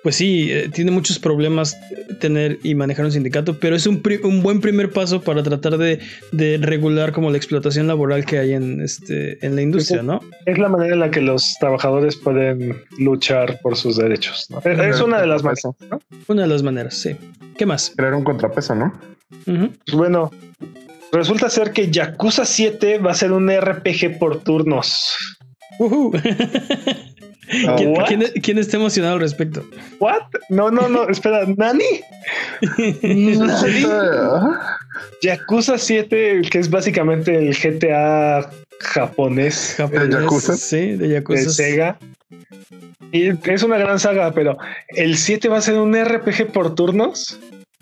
pues sí, eh, tiene muchos problemas tener y manejar un sindicato, pero es un, un buen primer paso para tratar de, de, regular como la explotación laboral que hay en, este, en la industria, ¿no? Es la manera en la que los trabajadores pueden luchar por sus derechos, ¿no? Es, una de las maneras, ¿no? Una de las maneras, sí. ¿Qué más? Crear un contrapeso, ¿no? Pues bueno, resulta ser que Yakuza 7 va a ser un RPG por turnos. [LAUGHS] ¿Quién, está emocionado al respecto? ¿What? No, no, no, espera, ¿Nani? [LAUGHS] ¿Nani? Yakuza 7, que es básicamente el GTA japonés. japonés ¿De Yakuza? Sí, de Yakuza. De Sega. Y es una gran saga, pero el 7 va a ser un RPG por turnos.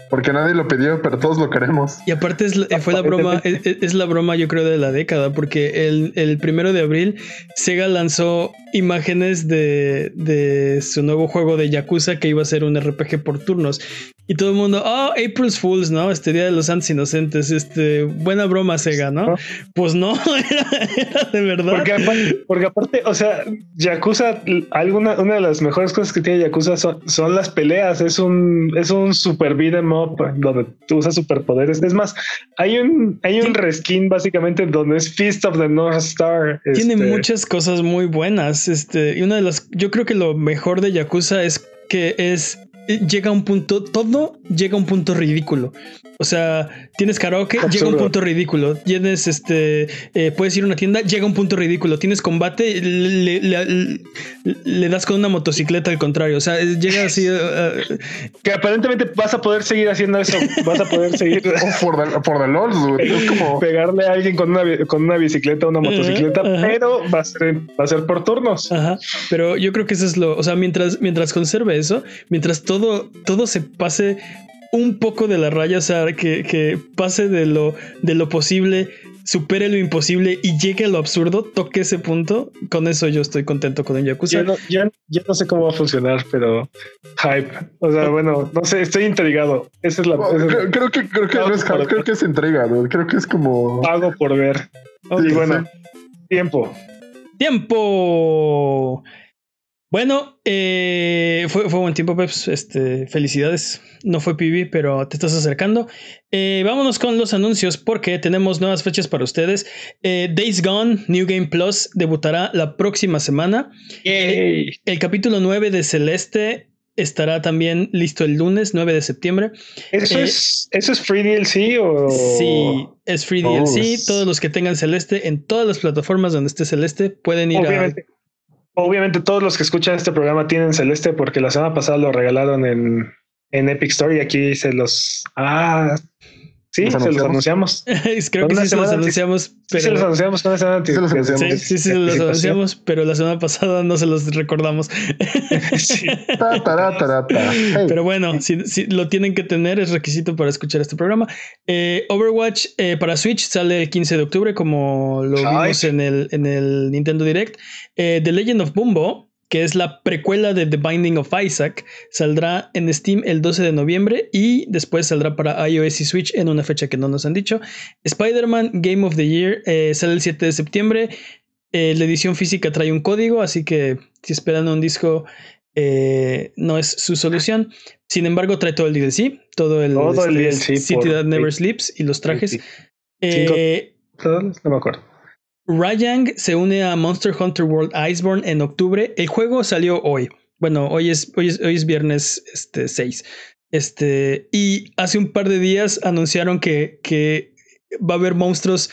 Porque nadie lo pidió, pero todos lo queremos. Y aparte es, fue la broma, es, la broma yo creo de la década, porque el, el primero de abril Sega lanzó imágenes de, de, su nuevo juego de Yakuza que iba a ser un RPG por turnos. Y todo el mundo, oh, April's Fools, ¿no? Este Día de los Santos Inocentes, este, buena broma Sega, ¿no? Pues no, [LAUGHS] era, de verdad. Porque, aparte, o sea, Yakuza, alguna, una de las mejores cosas que tiene Yakuza son, son las peleas, es un, es un super beat'em donde tú usas superpoderes. Es más, hay un, hay un reskin básicamente donde es Feast of the North Star. Tiene este muchas cosas muy buenas. Este, y una de las, yo creo que lo mejor de Yakuza es que es llega a un punto, todo llega a un punto ridículo. O sea, tienes karaoke, llega a un punto ridículo. Tienes este, eh, puedes ir a una tienda, llega un punto ridículo. Tienes combate, le, das con una motocicleta al contrario. O sea, llega así. [LAUGHS] que aparentemente vas a poder seguir haciendo eso. Vas a poder seguir. [LAUGHS] por, the, LOL, como... Pegarle a alguien con una, con una bicicleta o una motocicleta, pero va a, ser, va a ser por turnos. Ajá. Pero yo creo que eso es lo. O sea, mientras, mientras conserve eso, mientras todo, todo se pase un poco de la raya, o sea, que, pase de lo, de lo posible, supere lo imposible y llegue a lo absurdo, toque ese punto, con eso yo estoy contento con el Yakuza. Yo no, no sé cómo va a funcionar, pero hype. O sea, bueno, no sé, estoy intrigado. Esa es la. creo, que, creo, que es hype, creo que es entrega, creo que es como. Pago por ver. y bueno, tiempo. Tiempo. Bueno, eh, fue, fue buen tiempo, Peps. Este, felicidades. No fue PB, pero te estás acercando. Eh, vámonos con los anuncios porque tenemos nuevas fechas para ustedes. Eh, Days Gone, New Game Plus, debutará la próxima semana. el capítulo 9 de Celeste estará también listo el lunes 9 de septiembre. ¿Eso, es, ¿eso es free DLC o...? Sí, es free DLC. Oh. Todos los que tengan Celeste en todas las plataformas donde esté Celeste pueden ir a Obviamente todos los que escuchan este programa tienen Celeste porque la semana pasada lo regalaron en, en Epic Store y aquí se los... Ah, Sí, se los anunciamos. [LAUGHS] Creo que sí se los anunciamos. Pero... Sí, se los anunciamos una semana sí, los anunciamos. Sí, sí, se los anunciamos, pero la semana pasada no se los recordamos. Pero bueno, si, lo tienen que tener, es requisito para escuchar este programa. Eh, Overwatch eh, para Switch sale el 15 de octubre, como lo vimos en el, en el Nintendo Direct. Eh, The Legend of Bumbo que es la precuela de The Binding of Isaac, saldrá en Steam el 12 de noviembre y después saldrá para iOS y Switch en una fecha que no nos han dicho. Spider-Man Game of the Year eh, sale el 7 de septiembre. Eh, la edición física trae un código, así que si esperan un disco eh, no es su solución. Sin embargo, trae todo el DLC, todo el, todo el DLC City That Never Sleeps y los trajes. no me acuerdo. Rayang se une a Monster Hunter World Iceborne en octubre. El juego salió hoy. Bueno, hoy es, hoy es, hoy es viernes este, 6. Este, y hace un par de días anunciaron que, que va a haber monstruos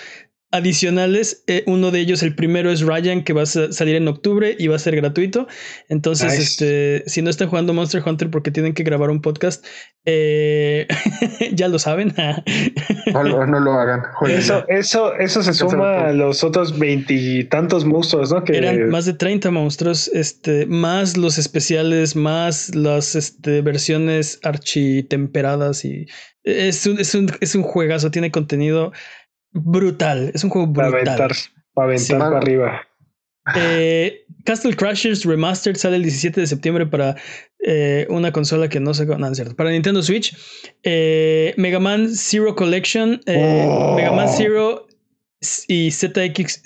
adicionales. Eh, uno de ellos, el primero es Ryan, que va a salir en octubre y va a ser gratuito. Entonces, este, si no están jugando Monster Hunter porque tienen que grabar un podcast, eh, [LAUGHS] ya lo saben. [LAUGHS] no, lo hagan. Eso, eso, eso se suma a los otros veintitantos monstruos, ¿no? Que eran más de 30 monstruos, este, más los especiales, más las este, versiones architemperadas y es un, es un, es un juegazo, tiene contenido brutal. Es un juego brutal. Para aventar, para, aventar para arriba. Eh, Castle Crashers Remastered sale el 17 de septiembre para eh, una consola que no sé. No, es cierto. Para Nintendo Switch. Eh, Mega Man Zero Collection. Oh. Mega Man Zero y ZX,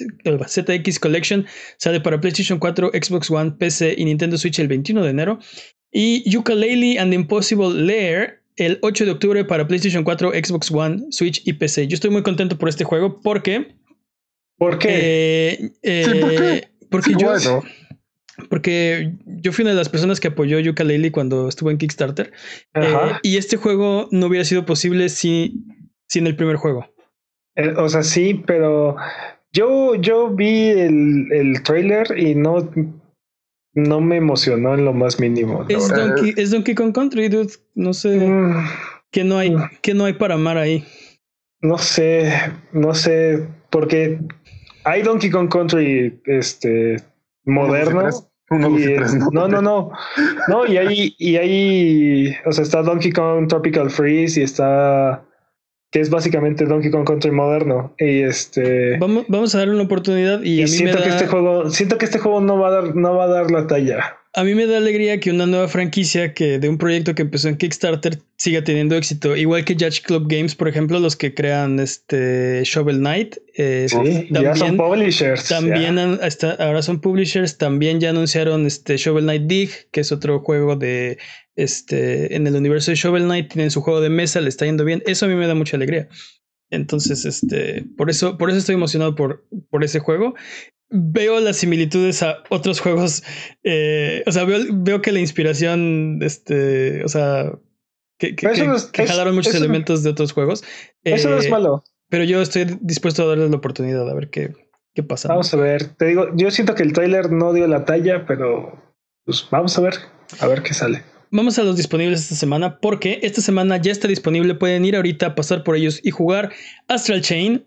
ZX Collection sale para PlayStation 4, Xbox One, PC y Nintendo Switch el 21 de enero. Y Yooka-Laylee and Impossible Lair el 8 de octubre para PlayStation 4, Xbox One, Switch y PC. Yo estoy muy contento por este juego porque. ¿Por qué? Eh, ¿por qué? Porque yo. Porque yo fui una de las personas que apoyó Yuka Laylee cuando estuvo en Kickstarter. Eh, y este juego no hubiera sido posible si, sin el primer juego. Eh, o sea, sí, pero yo, yo vi el, el trailer y no, no me emocionó en lo más mínimo. Es Donkey, es Donkey, Kong Country, dude. No sé. Mm. ¿Qué no hay, mm. ¿qué no hay para amar ahí? No sé, no sé, porque hay Donkey Kong Country este moderno. no, no, no, no, y hay, y hay, o sea, está Donkey Kong Tropical Freeze y está que es básicamente Donkey Kong Country moderno. Y este. Vamos, vamos a darle una oportunidad. Y, a mí siento me que este juego, siento que este juego no va a dar, no va a dar la talla. A mí me da alegría que una nueva franquicia que de un proyecto que empezó en Kickstarter siga teniendo éxito. Igual que Judge Club Games, por ejemplo, los que crean este Shovel Knight. Eh, sí, ya son publishers. También ahora son publishers. También ya anunciaron este Shovel Knight Dig, que es otro juego de este, en el universo de Shovel Knight, tienen su juego de mesa, le está yendo bien. Eso a mí me da mucha alegría. Entonces, este, por eso, por eso estoy emocionado por, por ese juego. Veo las similitudes a otros juegos. eh, o sea, veo, veo que la inspiración, este, o sea, que, que, Pero eso que- no es- que es- jalaron muchos no- elementos de otros juegos. Eso no es Eh, malo. Pero yo estoy dispuesto a darles la oportunidad a ver qué, qué pasa. ¿no? Vamos a ver. Te digo, yo siento que el trailer no dio la talla, pero pues vamos a ver. A ver qué sale. Vamos a los disponibles esta semana porque esta semana ya está disponible. Pueden ir ahorita a pasar por ellos y jugar Astral Chain,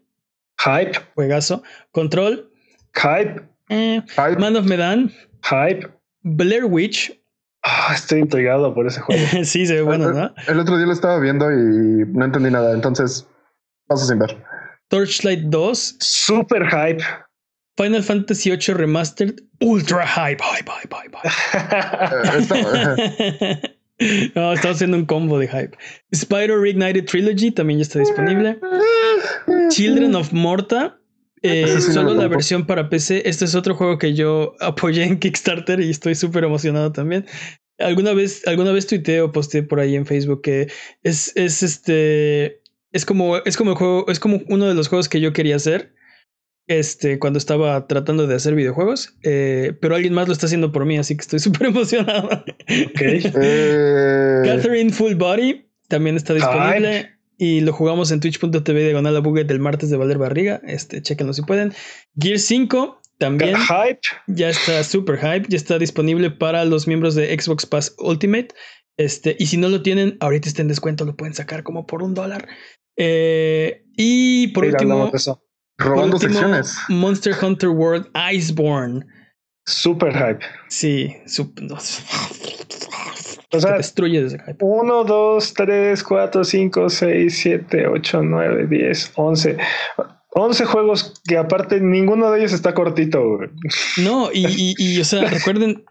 Hype, juegazo, Control, hype, eh, Hype. Man of Medan, hype. Blair Witch. Ah, estoy intrigado por ese juego. [LAUGHS] sí, se ve bueno, ¿no? El otro día lo estaba viendo y no entendí nada, entonces paso sin ver. Torchlight 2, Super hype. Final Fantasy VIII Remastered, Ultra Hype, hype, hype, hype. [LAUGHS] Está- hype. [LAUGHS] no, estamos haciendo un combo de hype. Spyro Reignited Trilogy también ya está disponible. Children of Morta. Eh, sí no solo lo la versión para PC. Este es otro juego que yo [LAUGHS] apoyé en Kickstarter y estoy súper emocionado también. Alguna vez, alguna vez tuiteé o posteé por ahí en Facebook que es, es este. Es como, es como el juego, es como uno de los juegos que yo quería hacer. Este, cuando estaba tratando de hacer videojuegos. eh, pero alguien más lo está haciendo por mí, así que estoy [LAUGHS] súper emocionado. Ok. [LAUGHS] Eh, Catherine Full Body también está disponible. Y lo jugamos en twitch.tv diagonal a Buget el martes de Valer Barriga. Este, chequenlo si pueden. Gear 5 también Hype. ya está super hype. Ya está disponible para los miembros de Xbox Pass Ultimate. Este, y si no lo tienen, ahorita está en descuento, lo pueden sacar como por un dólar. Eh, y por Mira, último, por robando último, secciones. Monster Hunter World Iceborne. Super hype. Sí, no, [LAUGHS] O sea, destruye ese hype. 1, 2, 3, 4, 5, 6, 7, 8, 9, 10, 11. 11 juegos que aparte ninguno de ellos está cortito. güey. No, y, [LAUGHS] y, y, o sea, recuerden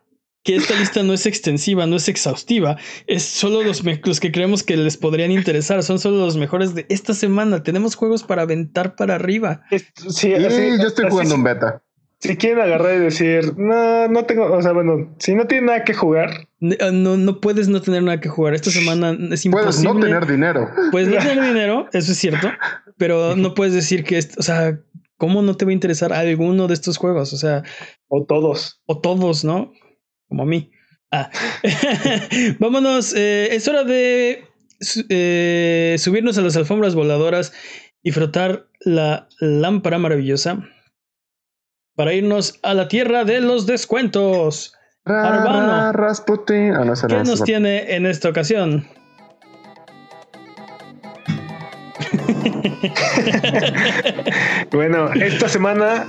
que esta lista no es extensiva, no es exhaustiva. Es solo los, los que creemos que les podrían interesar. Son solo los mejores de esta semana. Tenemos juegos para aventar para arriba. Sí, Y así- yo estoy así jugando un beta. Si quieren agarrar y decir, no, no tengo, o sea, bueno, si no tienen nada que jugar, ah, No, no puedes no tener nada que jugar. Esta semana es imposible. Puedes no tener dinero. Puedes no [LAUGHS] tener dinero, eso es cierto. Pero no puedes decir que, es- o sea, ¿cómo no te va a interesar alguno de estos juegos? O sea, o todos. o todos, ¿no? Como a mí. Ah. [LAUGHS] Vámonos. eh, es hora de eh, subirnos a las alfombras voladoras y frotar la lámpara maravillosa para irnos a la tierra de los descuentos. Ra, Arbano. ra, Rasputin. Ah, no, ¿Qué nos no. tiene en esta ocasión? [LAUGHS] Bueno, esta semana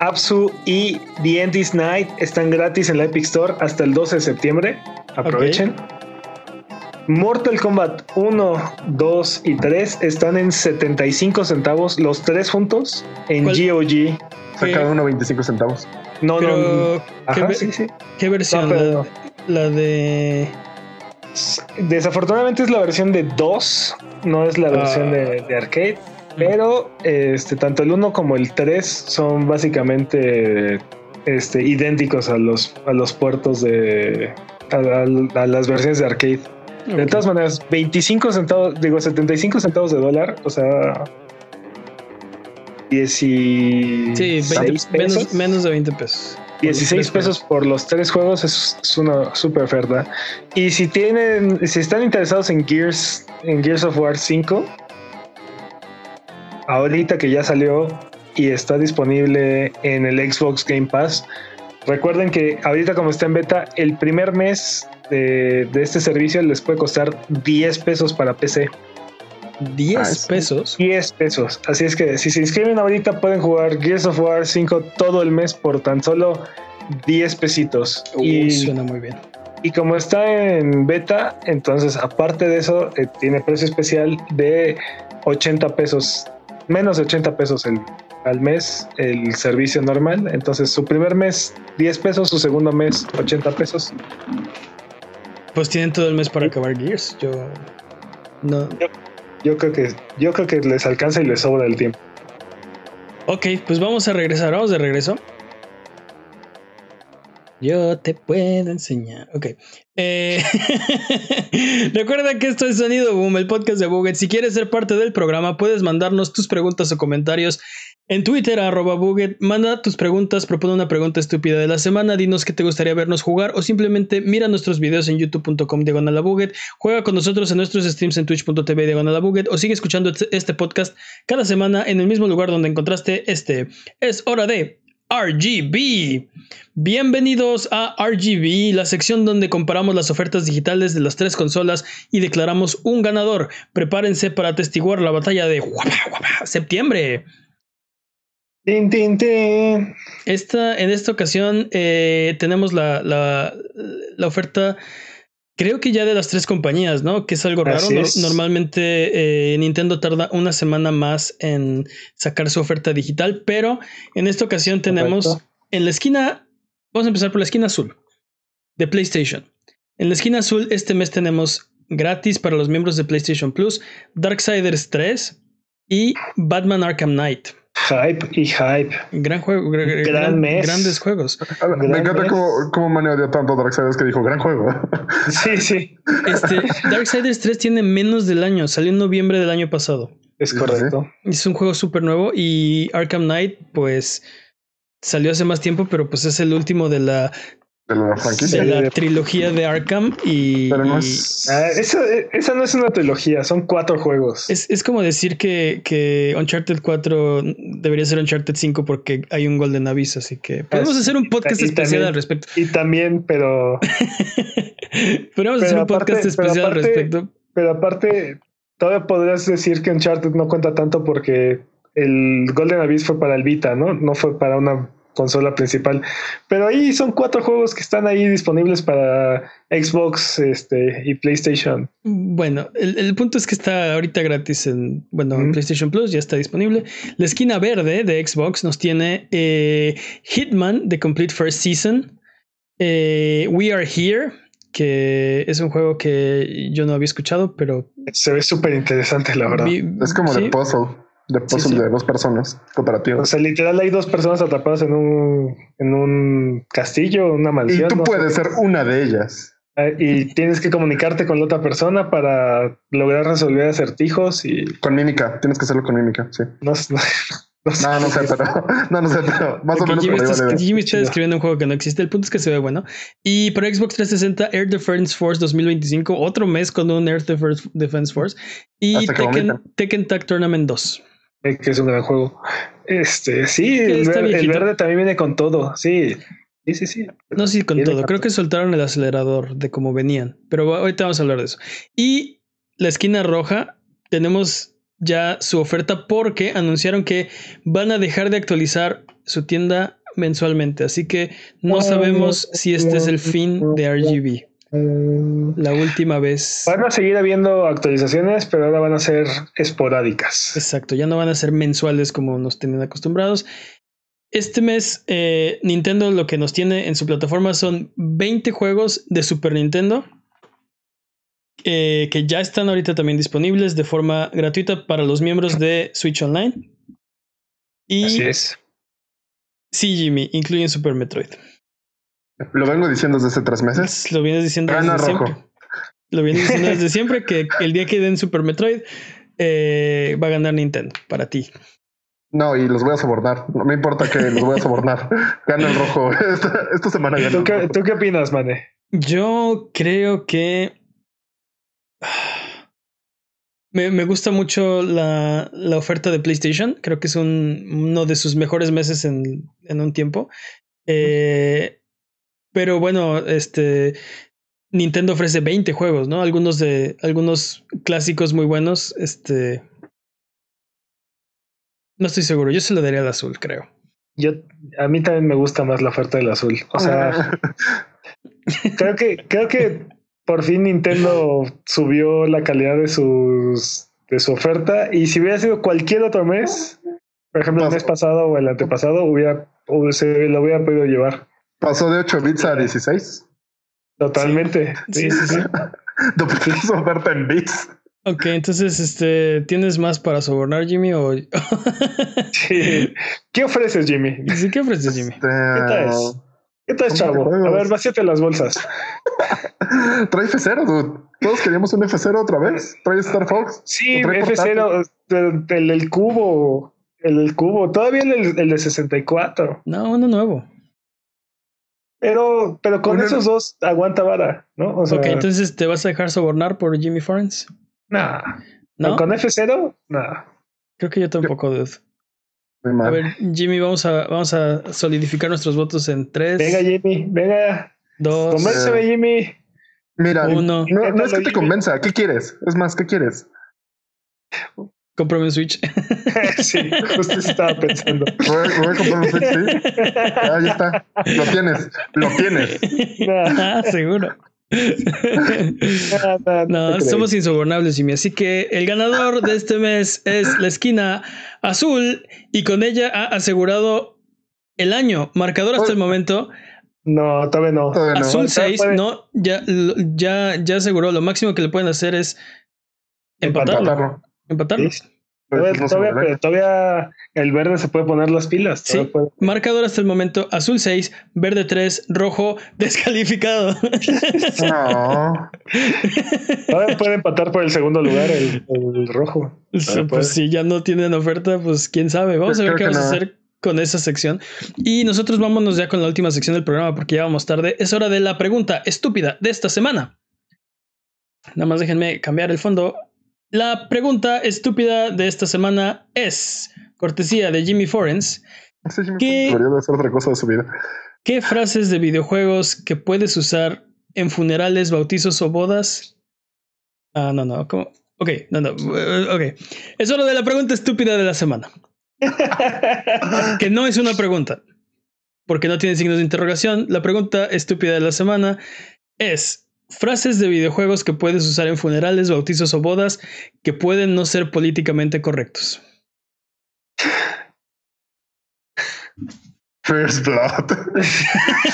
Apsu y The End is Night están gratis en la Epic Store hasta el 12 de septiembre. Aprovechen. Mortal Kombat 1, 2 y 3 están en 75 centavos, los tres juntos, en ¿Cuál? GOG. Saca cada uno 25 centavos. No, no. Pero, ¿qué, Ajá, ve- sí, sí. qué versión? No, pero- la, la de. Desafortunadamente es la versión de 2, no es la versión Ah. de, de arcade. Pero este, tanto el 1 como el 3 son básicamente este, idénticos a los, a los puertos de. A, a- a las versiones de arcade. De todas maneras, 25 centavos, digo 75 centavos de dólar, o sea. 16 Sí, 20 pesos. menos, menos de 20 pesos. 16 pesos por los tres juegos es, es una super oferta. Y si tienen, si están interesados en Gears, en Gears of War 5, ahorita que ya salió y está disponible en el Xbox Game Pass, recuerden que ahorita como está en beta, el primer mes de, de este servicio les puede costar 10 pesos para PC. 10 Ah, pesos. 10 pesos. Así es que si se inscriben ahorita pueden jugar Gears of War 5 todo el mes por tan solo 10 pesitos. Uy, y, suena muy bien. y como está en beta, entonces aparte de eso eh, tiene precio especial de 80 pesos, menos de 80 pesos el, al mes el servicio normal. Entonces su primer mes 10 pesos, su segundo mes 80 pesos. Pues tienen todo el mes para acabar Gears. Yo. No. Yo creo que yo creo que les alcanza y les sobra el tiempo. Ok, pues vamos a regresar. Vamos de regreso. Yo te puedo enseñar. Ok. Eh, [LAUGHS] recuerda que esto es Sonido Boom, el podcast de Buget. Si quieres ser parte del programa, puedes mandarnos tus preguntas o comentarios en Twitter, arroba Buget. Manda tus preguntas, propone una pregunta estúpida de la semana, dinos qué te gustaría vernos jugar o simplemente mira nuestros videos en youtube.com diagonal. Juega con nosotros en nuestros streams en twitch.tv diagonal o sigue escuchando este, este podcast cada semana en el mismo lugar donde encontraste este. Es hora de RGB. Bienvenidos a RGB, la sección donde comparamos las ofertas digitales de las tres consolas y declaramos un ganador. Prepárense para atestiguar la batalla de septiembre. Esta, en esta ocasión eh, tenemos la, la, la oferta Creo que ya de las tres compañías, ¿no? Que es algo raro. Normalmente eh, Nintendo tarda una semana más en sacar su oferta digital, pero en esta ocasión tenemos Correcto. en la esquina, vamos a empezar por la esquina azul de PlayStation. En la esquina azul este mes tenemos gratis para los miembros de PlayStation Plus Darksiders 3 y Batman Arkham Knight. Hype y hype. Gran juego, gra- gra- Gran gran- mes. grandes juegos. A ver, Me encanta cómo, cómo odia tanto a Darksiders que dijo gran juego. [LAUGHS] Sí, sí, Este, Darksiders 3 tiene menos del año, salió en noviembre del año pasado. es sí, correcto. Es un juego súper nuevo y Arkham Knight, pues salió hace más tiempo, pero pues es el último de la, De la de franquicia. la trilogía de Arkham y, Pero no y es. Ah, esa, esa no es una trilogía, son cuatro juegos. es, es como decir que, que Uncharted 4 debería ser Uncharted 5 porque hay un Golden Abyss, así que podemos Así- hacer un podcast y especial también- al respecto. Y también, pero, [LAUGHS] podemos hacer un podcast aparte- especial al respecto. pero aparte, todavía podrías decir que Uncharted no cuenta tanto porque el Golden Abyss fue para el Vita, ¿no? No fue para una consola principal. Pero ahí son cuatro juegos que están ahí disponibles para Xbox este, y PlayStation. Bueno, el, el punto es que está ahorita gratis en, bueno, en. PlayStation Plus, ya está disponible. La esquina verde de Xbox nos tiene eh, Hitman, The Complete First Season, eh, We Are Here, que es un juego que yo no había escuchado, pero Se ve súper interesante, la verdad. vi- Es como sí, de puzzle. De puzzle sí. de dos personas O cooperativos. sea, literal hay dos personas atrapadas en un, en un castillo, una Y mansión. tú no sé. puedes ser una de ellas. Ah, Y tienes que comunicarte con la otra persona para lograr resolver acertijos y Con mímica. Tienes que hacerlo con mímica. Sí. no, [LAUGHS] no, no sé. No, no sé, pero. [LAUGHS] No, no sé, pero más o Ok, menos Jimmy, por ahí está, va la idea. Jimmy está describiendo un juego que no existe. El punto es que se ve bueno. Y para Xbox 360, Air Defense Force 2025, otro mes con un Air Defense Force. Y Tekken. Tekken Tag Tournament 2. Que es un gran juego. Este, sí, el, ver- el verde también viene con todo. Sí, sí, sí. sí. No si con Viene todo. Creo que soltaron el acelerador de cómo venían. Pero ahorita vamos a hablar de eso. Y la esquina roja, tenemos ya su oferta porque anunciaron que van a dejar de actualizar su tienda mensualmente. Así que no sabemos si este es el fin de RGB. La última vez. Van a seguir habiendo actualizaciones, pero ahora van a ser esporádicas. Exacto, ya no van a ser mensuales como nos tienen acostumbrados. Este mes, eh, Nintendo lo que nos tiene en su plataforma son 20 juegos de Super Nintendo eh, que ya están ahorita también disponibles de forma gratuita para los miembros de Switch Online. Y Así es. sí, Jimmy, incluyen Super Metroid. Lo vengo diciendo desde hace tres meses. Lo vienes diciendo Gana desde rojo. siempre. Lo vienes diciendo desde [LAUGHS] siempre que el día que den Super Metroid eh, va a ganar Nintendo para ti. No, y los voy a sobornar. No me importa que los voy a sobornar. [LAUGHS] Gana el rojo. [LAUGHS] Esta, esta semana gana ¿Tú qué, tú qué opinas, Mane? Yo creo que [SIGHS] me, me gusta mucho la, la oferta de PlayStation. Creo que es un, uno de sus mejores meses en, en un tiempo. Eh, pero bueno, este Nintendo ofrece 20 juegos, ¿no? Algunos de algunos clásicos muy buenos. Este no estoy seguro. Yo se lo daría al azul, creo. Yo, a mí también me gusta más la oferta del azul. O sea, creo que, creo que por fin Nintendo subió la calidad de sus de su oferta. Y si hubiera sido cualquier otro mes, por ejemplo, el mes pasado o el antepasado, hubiera, o se lo hubiera podido llevar. Pasó de 8 bits a 16. Totalmente. Sí, sí, sí. [LAUGHS] Duplicó [LAUGHS] su oferta en bits. Ok, entonces, este, ¿tienes más para sobornar, Jimmy? O [LAUGHS] Sí. ¿Qué ofreces, Jimmy? sí, ¿qué ofreces, Jimmy? Este, tal? ¿Qué tal, chavo? A ver, vacíate las bolsas. Trae F0, dude. Todos queríamos un F0 otra vez. Trae Star Fox. Sí, F0, el, el, cubo. El, cubo. Todavía el, el de 64. No, uno nuevo. Pero, pero con esos dos aguanta vara, ¿no? O sea, ok, entonces te vas a dejar sobornar por Jimmy Forens. Nah. ¿No? ¿Con F0? Nah. Creo que yo tampoco, dude. A ver, Jimmy, vamos a, vamos a solidificar nuestros votos en tres. Venga, Jimmy, venga. Dos. Convénceme, Jimmy. Mira, uno. No, no es que te convenza. ¿Qué quieres? Es más, ¿qué quieres? Cómprame un Switch. [LAUGHS] sí, justo estaba pensando. Voy, voy, a comprar un Switch, sí. Ahí está. Lo tienes. Lo tienes. Ah, seguro. [LAUGHS] no, somos insobornables, Jimmy. Así que el ganador de este mes es la esquina azul y con ella ha asegurado el año. Marcador hasta el momento. No, todavía no. Azul 6, no, ya, ya, ya aseguró. Lo máximo que le pueden hacer es empatarlo. Empatarlo. Todavía, todavía, el verde se puede poner las pilas. Sí. Marcador hasta el momento: azul 6, verde 3, rojo [LAUGHS] descalificado. No. todavía puede empatar por el segundo lugar el, rojo. pues si ya no tienen oferta, pues quién sabe. Vamos a ver qué vamos a hacer con esa sección. Y nosotros vámonos ya con la última sección del programa porque ya vamos tarde. Es hora de la pregunta estúpida de esta semana. Nada más déjenme cambiar el fondo la pregunta estúpida de esta semana es, cortesía de Jimmy Forens, ¿qué, otra cosa de su vida. ¿qué frases de videojuegos que puedes usar en funerales, bautizos o bodas? Ah, no, no, ¿cómo? Ok, no, no, ok. Es hora de la pregunta estúpida de la semana. [LAUGHS] que no es una pregunta, porque no tiene signos de interrogación. La pregunta estúpida de la semana es, Frases de videojuegos que puedes usar en funerales, bautizos o bodas que pueden no ser políticamente correctos. [LAUGHS] First Blood.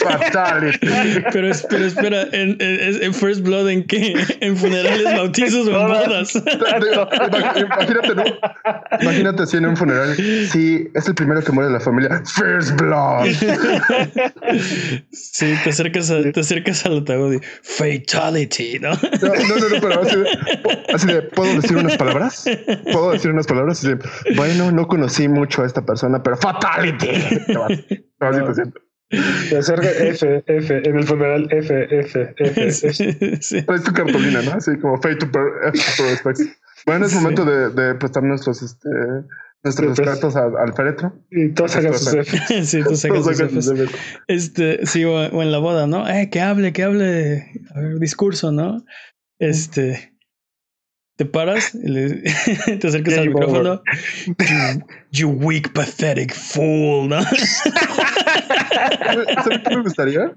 Fatality. Pero, pero espera, ¿en, en, First Blood en qué? ¿En funerales, [LAUGHS] bautizos o en bodas? Imagínate, ¿no? Imagínate si en un funeral. Sí, es el primero que muere de la familia. First Blood. Sí, te acercas, a, te acercas al ataúd y Fatality, ¿no? No, no, no, pero así de, así de, ¿puedo decir unas palabras? ¿Puedo decir unas palabras? Así de, bueno, no conocí mucho a esta persona, pero Fatality. Así te siento. Se acerca F, F, en el funeral F, F, F. [LAUGHS] Sí, Traes tu cartulina, ¿no? Así como Fate to Respect. Bueno, es momento de, de prestar nuestros, este, nuestros cartas al, al, féretro. Y todos sacan sus F. [LAUGHS] sí, todos sacan sus F. Este, sí, o, o, en la boda, ¿no? Eh, que hable, que hable. A ver, discurso, ¿no? Este te paras, le, [LAUGHS] te acercas al micrófono. [LAUGHS] You, weak, pathetic fool, ¿no? [LAUGHS] ¿Sabes qué me gustaría?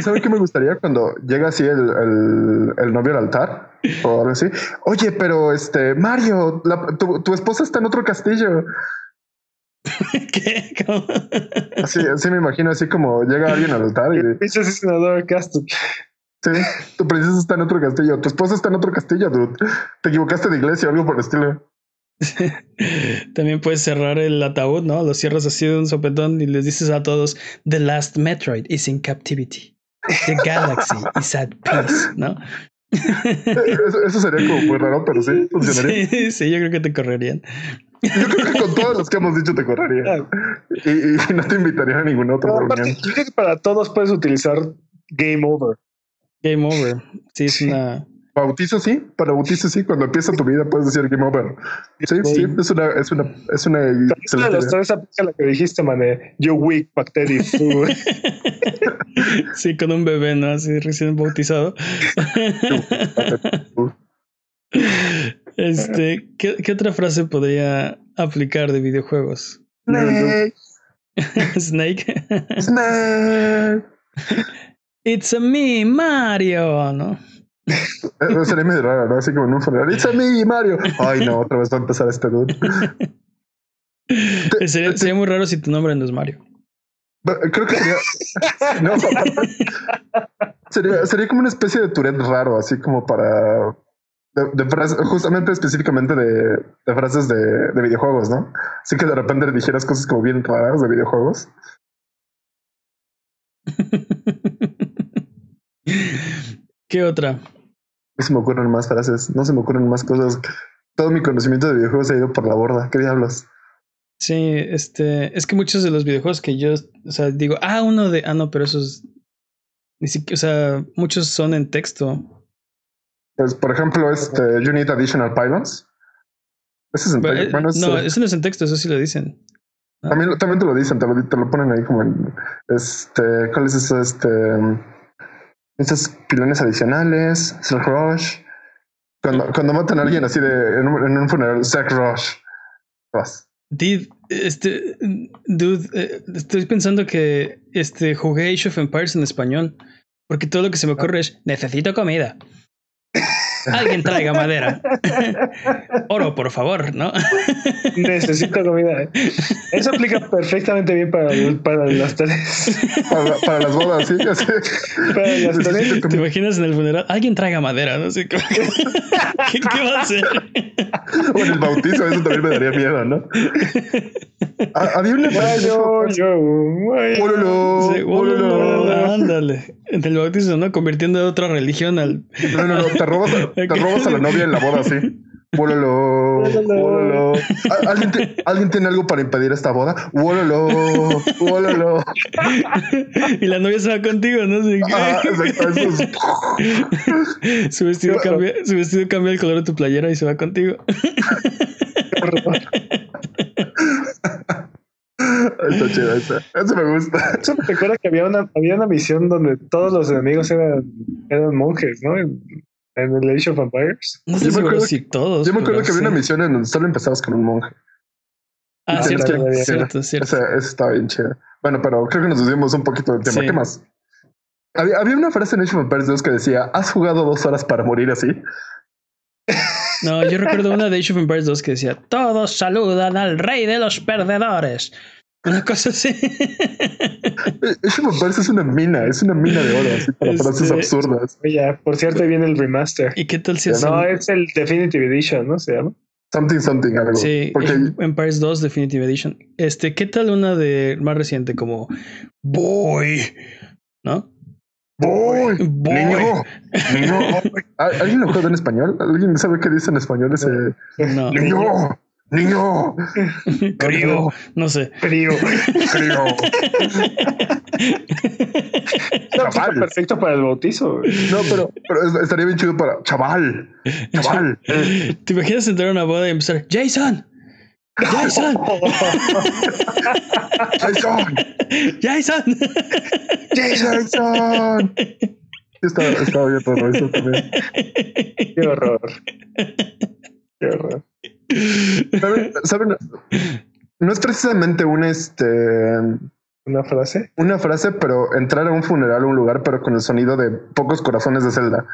¿Sabes qué me gustaría cuando llega así el, el, el, novio al altar o algo así? Oye, pero este Mario, la, tu, tu, esposa está en otro castillo. ¿Qué? Así, así me imagino, así como llega alguien al altar y. Pinche asesinador Castle. Sí, tu princesa está en otro castillo, tu esposa está en otro castillo, dude. Te equivocaste de iglesia o algo por el estilo. [LAUGHS] También puedes cerrar el ataúd, ¿no? Lo cierras así de un sopetón y les dices a todos: The last Metroid is in captivity. The galaxy is at peace, ¿no? [LAUGHS] Eso, sería como muy raro, pero sí, funcionaría. [LAUGHS] Sí, sí, yo creo que te correrían. Yo creo que con todos los que hemos dicho te correrían. Y, y no te invitaría a ningún otro reunión. Yo creo que para todos puedes utilizar Game Over. Game over. Sí, es una. Bautizo sí, para bautizo sí, cuando empieza tu vida puedes decir game over. Sí, sí, es una, es una, es una. Es una de las tres la que dijiste, mané. You weak bacteria food. [LAUGHS] sí, con un bebé, ¿no? Así recién bautizado. [LAUGHS] este, ¿qué, ¿qué, otra frase podría aplicar de videojuegos? Snake. [LAUGHS] Snake. Snake. It's a me, Mario, ¿no? Eso sería medio raro, ¿no? Así como en un funeral. It's a me, Mario. Ay, no, otra vez va a empezar este dude. [LAUGHS] sería, sería, muy raro si tu nombre no es Mario. Creo que sería. no, [LAUGHS] sería, sería como una especie de Tourette raro, así como para. De, de frases, justamente específicamente de, de frases de, de, videojuegos, ¿no? Así que de repente dijeras cosas como bien raras de videojuegos. [LAUGHS] ¿Qué otra? No se me ocurren más frases, no se me ocurren más cosas. Todo mi conocimiento de videojuegos ha ido por la borda. ¿Qué diablos? Sí, este, es que muchos de los videojuegos que yo, o sea, digo, ah, uno de, ah, no, pero esos, ni siquiera, o sea, muchos son en texto. Pues, por ejemplo, este, You Need Additional Pylons. Ese es en texto. eh, Bueno, es, no, eso no es en texto, eso sí lo dicen. también, también te lo dicen, te lo, te lo ponen ahí como en, este, ¿cuál es eso? Este, estos pilones adicionales, Zack Rush. Cuando, cuando matan a alguien así de, en un, en un funeral, Zack Rush. Vas. Did, este, dude, eh, estoy pensando que este, jugué Age of Empires en español, porque todo lo que se me ocurre es, necesito comida. Alguien traiga madera. Oro, por favor, ¿no? Necesito comida. Eso aplica perfectamente bien para, para las tareas. Para, para las bodas, sí. así. Para las tareas. ¿Te imaginas en el funeral? Alguien traiga madera, no sé qué, ¿Qué, qué va a hacer. O en el bautizo, eso también me daría miedo, ¿no? Ah, Había una ándale. En el bautizo, ¿no? Convirtiendo de otra religión al. No, no, no, te robas, [LAUGHS] te robas a la novia en la boda, sí. Wololo, wololo. ¿Al- ¿Alguien, te- ¿Alguien tiene algo para impedir esta boda? Wololo, wololo. y la novia se va contigo, ¿no? Sí. Ah, exacto, eso es- [LAUGHS] su, vestido cambia, su vestido cambia el color de tu playera y se va contigo. [LAUGHS] Está chido, eso, eso me gusta. Eso me recuerda que había una, había una misión donde todos los enemigos eran, eran monjes, ¿no? En, el Age of Empires. No Yo sé me seguro acuerdo si todos. Yo me acuerdo que había una misión en donde solo empezabas con un monje. Ah, cierto, cierto, cierto. Esa, esa estaba bien chida. Bueno, pero creo que nos desviamos un poquito del tema. Sí. ¿Qué más? Había, había una frase en Age of Empires 2 que decía: ¿Has jugado dos horas para morir así? No, yo recuerdo una de Age of Empires 2 que decía: Todos saludan al rey de los perdedores. Una cosa así. Eh, es una mina, es una mina de oro así para Este- frases absurdas. Oye, por cierto, ahí viene el remaster. ¿Y qué tal si No, hacen- es el Definitive Edition, ¿no? Se llama. Something, something, algo. Sí, Porque Em- Empires 2 Definitive Edition. Este, ¿qué tal una de más reciente como Boy? ¿No? ¡Boy! Boy. ¡Niño! ¡Niño! [LAUGHS] ¿Al- ¿Alguien lo juega en español? ¿Alguien sabe qué dice en español ese? No. ¡Niño! ¡Niño! Crío. [LAUGHS] No sé. Frío. ¡Crío! No, Chaval. está perfecto para el bautizo. güey. No, pero, pero es- estaría bien chido para chaval. Chaval. ¿Te imaginas entrar a una boda y empezar Jason? Jason, [LAUGHS] Jason. Jason. Jason. Estaba, estaba bien todo eso también. Qué horror. Qué horror. ¿Saben? ¿Saben? No es precisamente un este Una frase. una frase, pero entrar a un funeral a un lugar, pero con el sonido de pocos corazones de Zelda.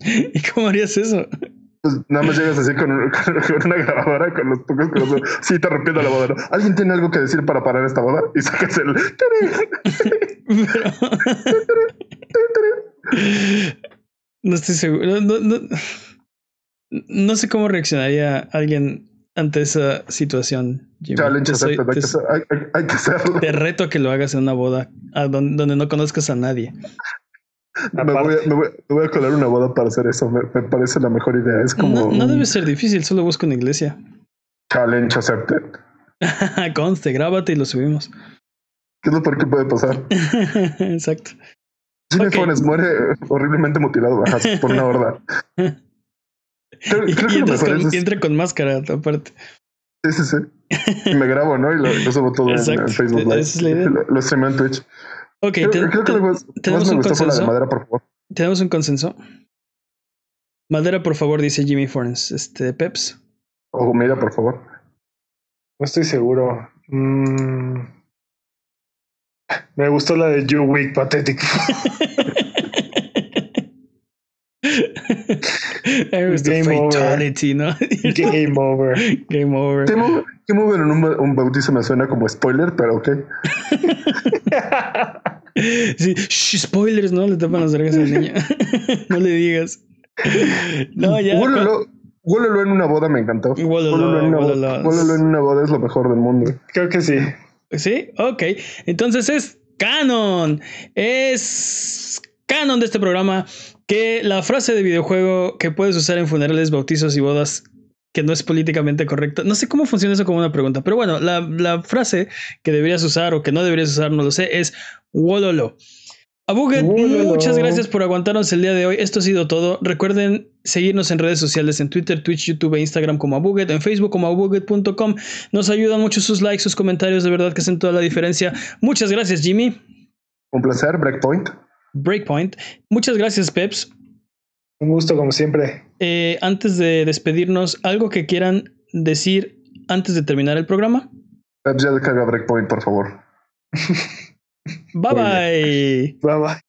¿Y cómo harías eso? Pues nada más llegas así con, un- con una grabadora con los pocos corazones. Sí, te rompiendo la boda. ¿Alguien tiene algo que decir para parar esta boda? Y sacas el. [LAUGHS] [LAUGHS] No estoy seguro. No, no, no sé cómo reaccionaría alguien ante esa situación. Jimmy. Challenge Te soy- accepted. Hay te- que hacer- hay- hay- hay que hacerlo. te reto a que lo hagas en una boda donde no conozcas a nadie. Me voy, a, me, voy, me voy a colar una boda para hacer eso. Me, me parece la mejor idea. Es como No, no un debe ser difícil, solo busca una iglesia. challenge accepted. [LAUGHS] Conste, grábate y lo subimos. ¿Qué es lo peor que puede pasar? [LAUGHS] Exacto. Jimmy Ok. Fones muere horriblemente mutilado ajá, por una horda. [LAUGHS] Creo, Y, creo y que lo entras mejor con, es- y entra con máscara, aparte. Sí, sí, sí. Y me grabo, ¿no? Y lo, lo subo todo en, Exacto. en Facebook Esa Live. es la idea. Lo, lo streameo en Twitch. Ok, Creo, te- creo que te- lo más, tenemos más me un gustó fue la de consenso. madera, por favor. tenemos un consenso. Madera, por favor, dice Jimmy Fornes. Este, Peps. O mira, por favor. No estoy seguro. Mm. Me gustó la de You Weak Pathetic. Game over. fatality, ¿no? [LAUGHS] Game over. Game over. Game Over, Over en un, un bautizo me suena como spoiler, pero ok. [LAUGHS] Sí, shh, spoilers, ¿no? Le tapan las orejas al niño. [LAUGHS] no le digas. No, ya. Huélelo, huélelo en una boda me encantó. Huélelo en una boda- en una boda es lo mejor del mundo. Creo que sí. ¿Sí? Ok. Entonces es canon. Es canon de este programa que la frase de videojuego que puedes usar en funerales, bautizos y bodas que no es políticamente correcta. No sé cómo funciona eso como una pregunta, pero bueno, la, la frase que deberías usar o que no deberías usar, no lo sé, es Wololo. Abuget, muchas gracias por aguantarnos el día de hoy. Esto ha sido todo. Recuerden seguirnos en redes sociales en Twitter, Twitch, YouTube e Instagram como Abuget, en Facebook como abuget.com. Nos ayudan mucho sus likes, sus comentarios, de verdad que hacen toda la diferencia. Muchas gracias, Jimmy. Un placer, Breakpoint. Breakpoint. Muchas gracias, Peps. Un gusto, como siempre. Eh, antes de despedirnos, ¿algo que quieran decir antes de terminar el programa? Peps, ya descarga Breakpoint, por favor. [LAUGHS] Bye bye. Bye bye.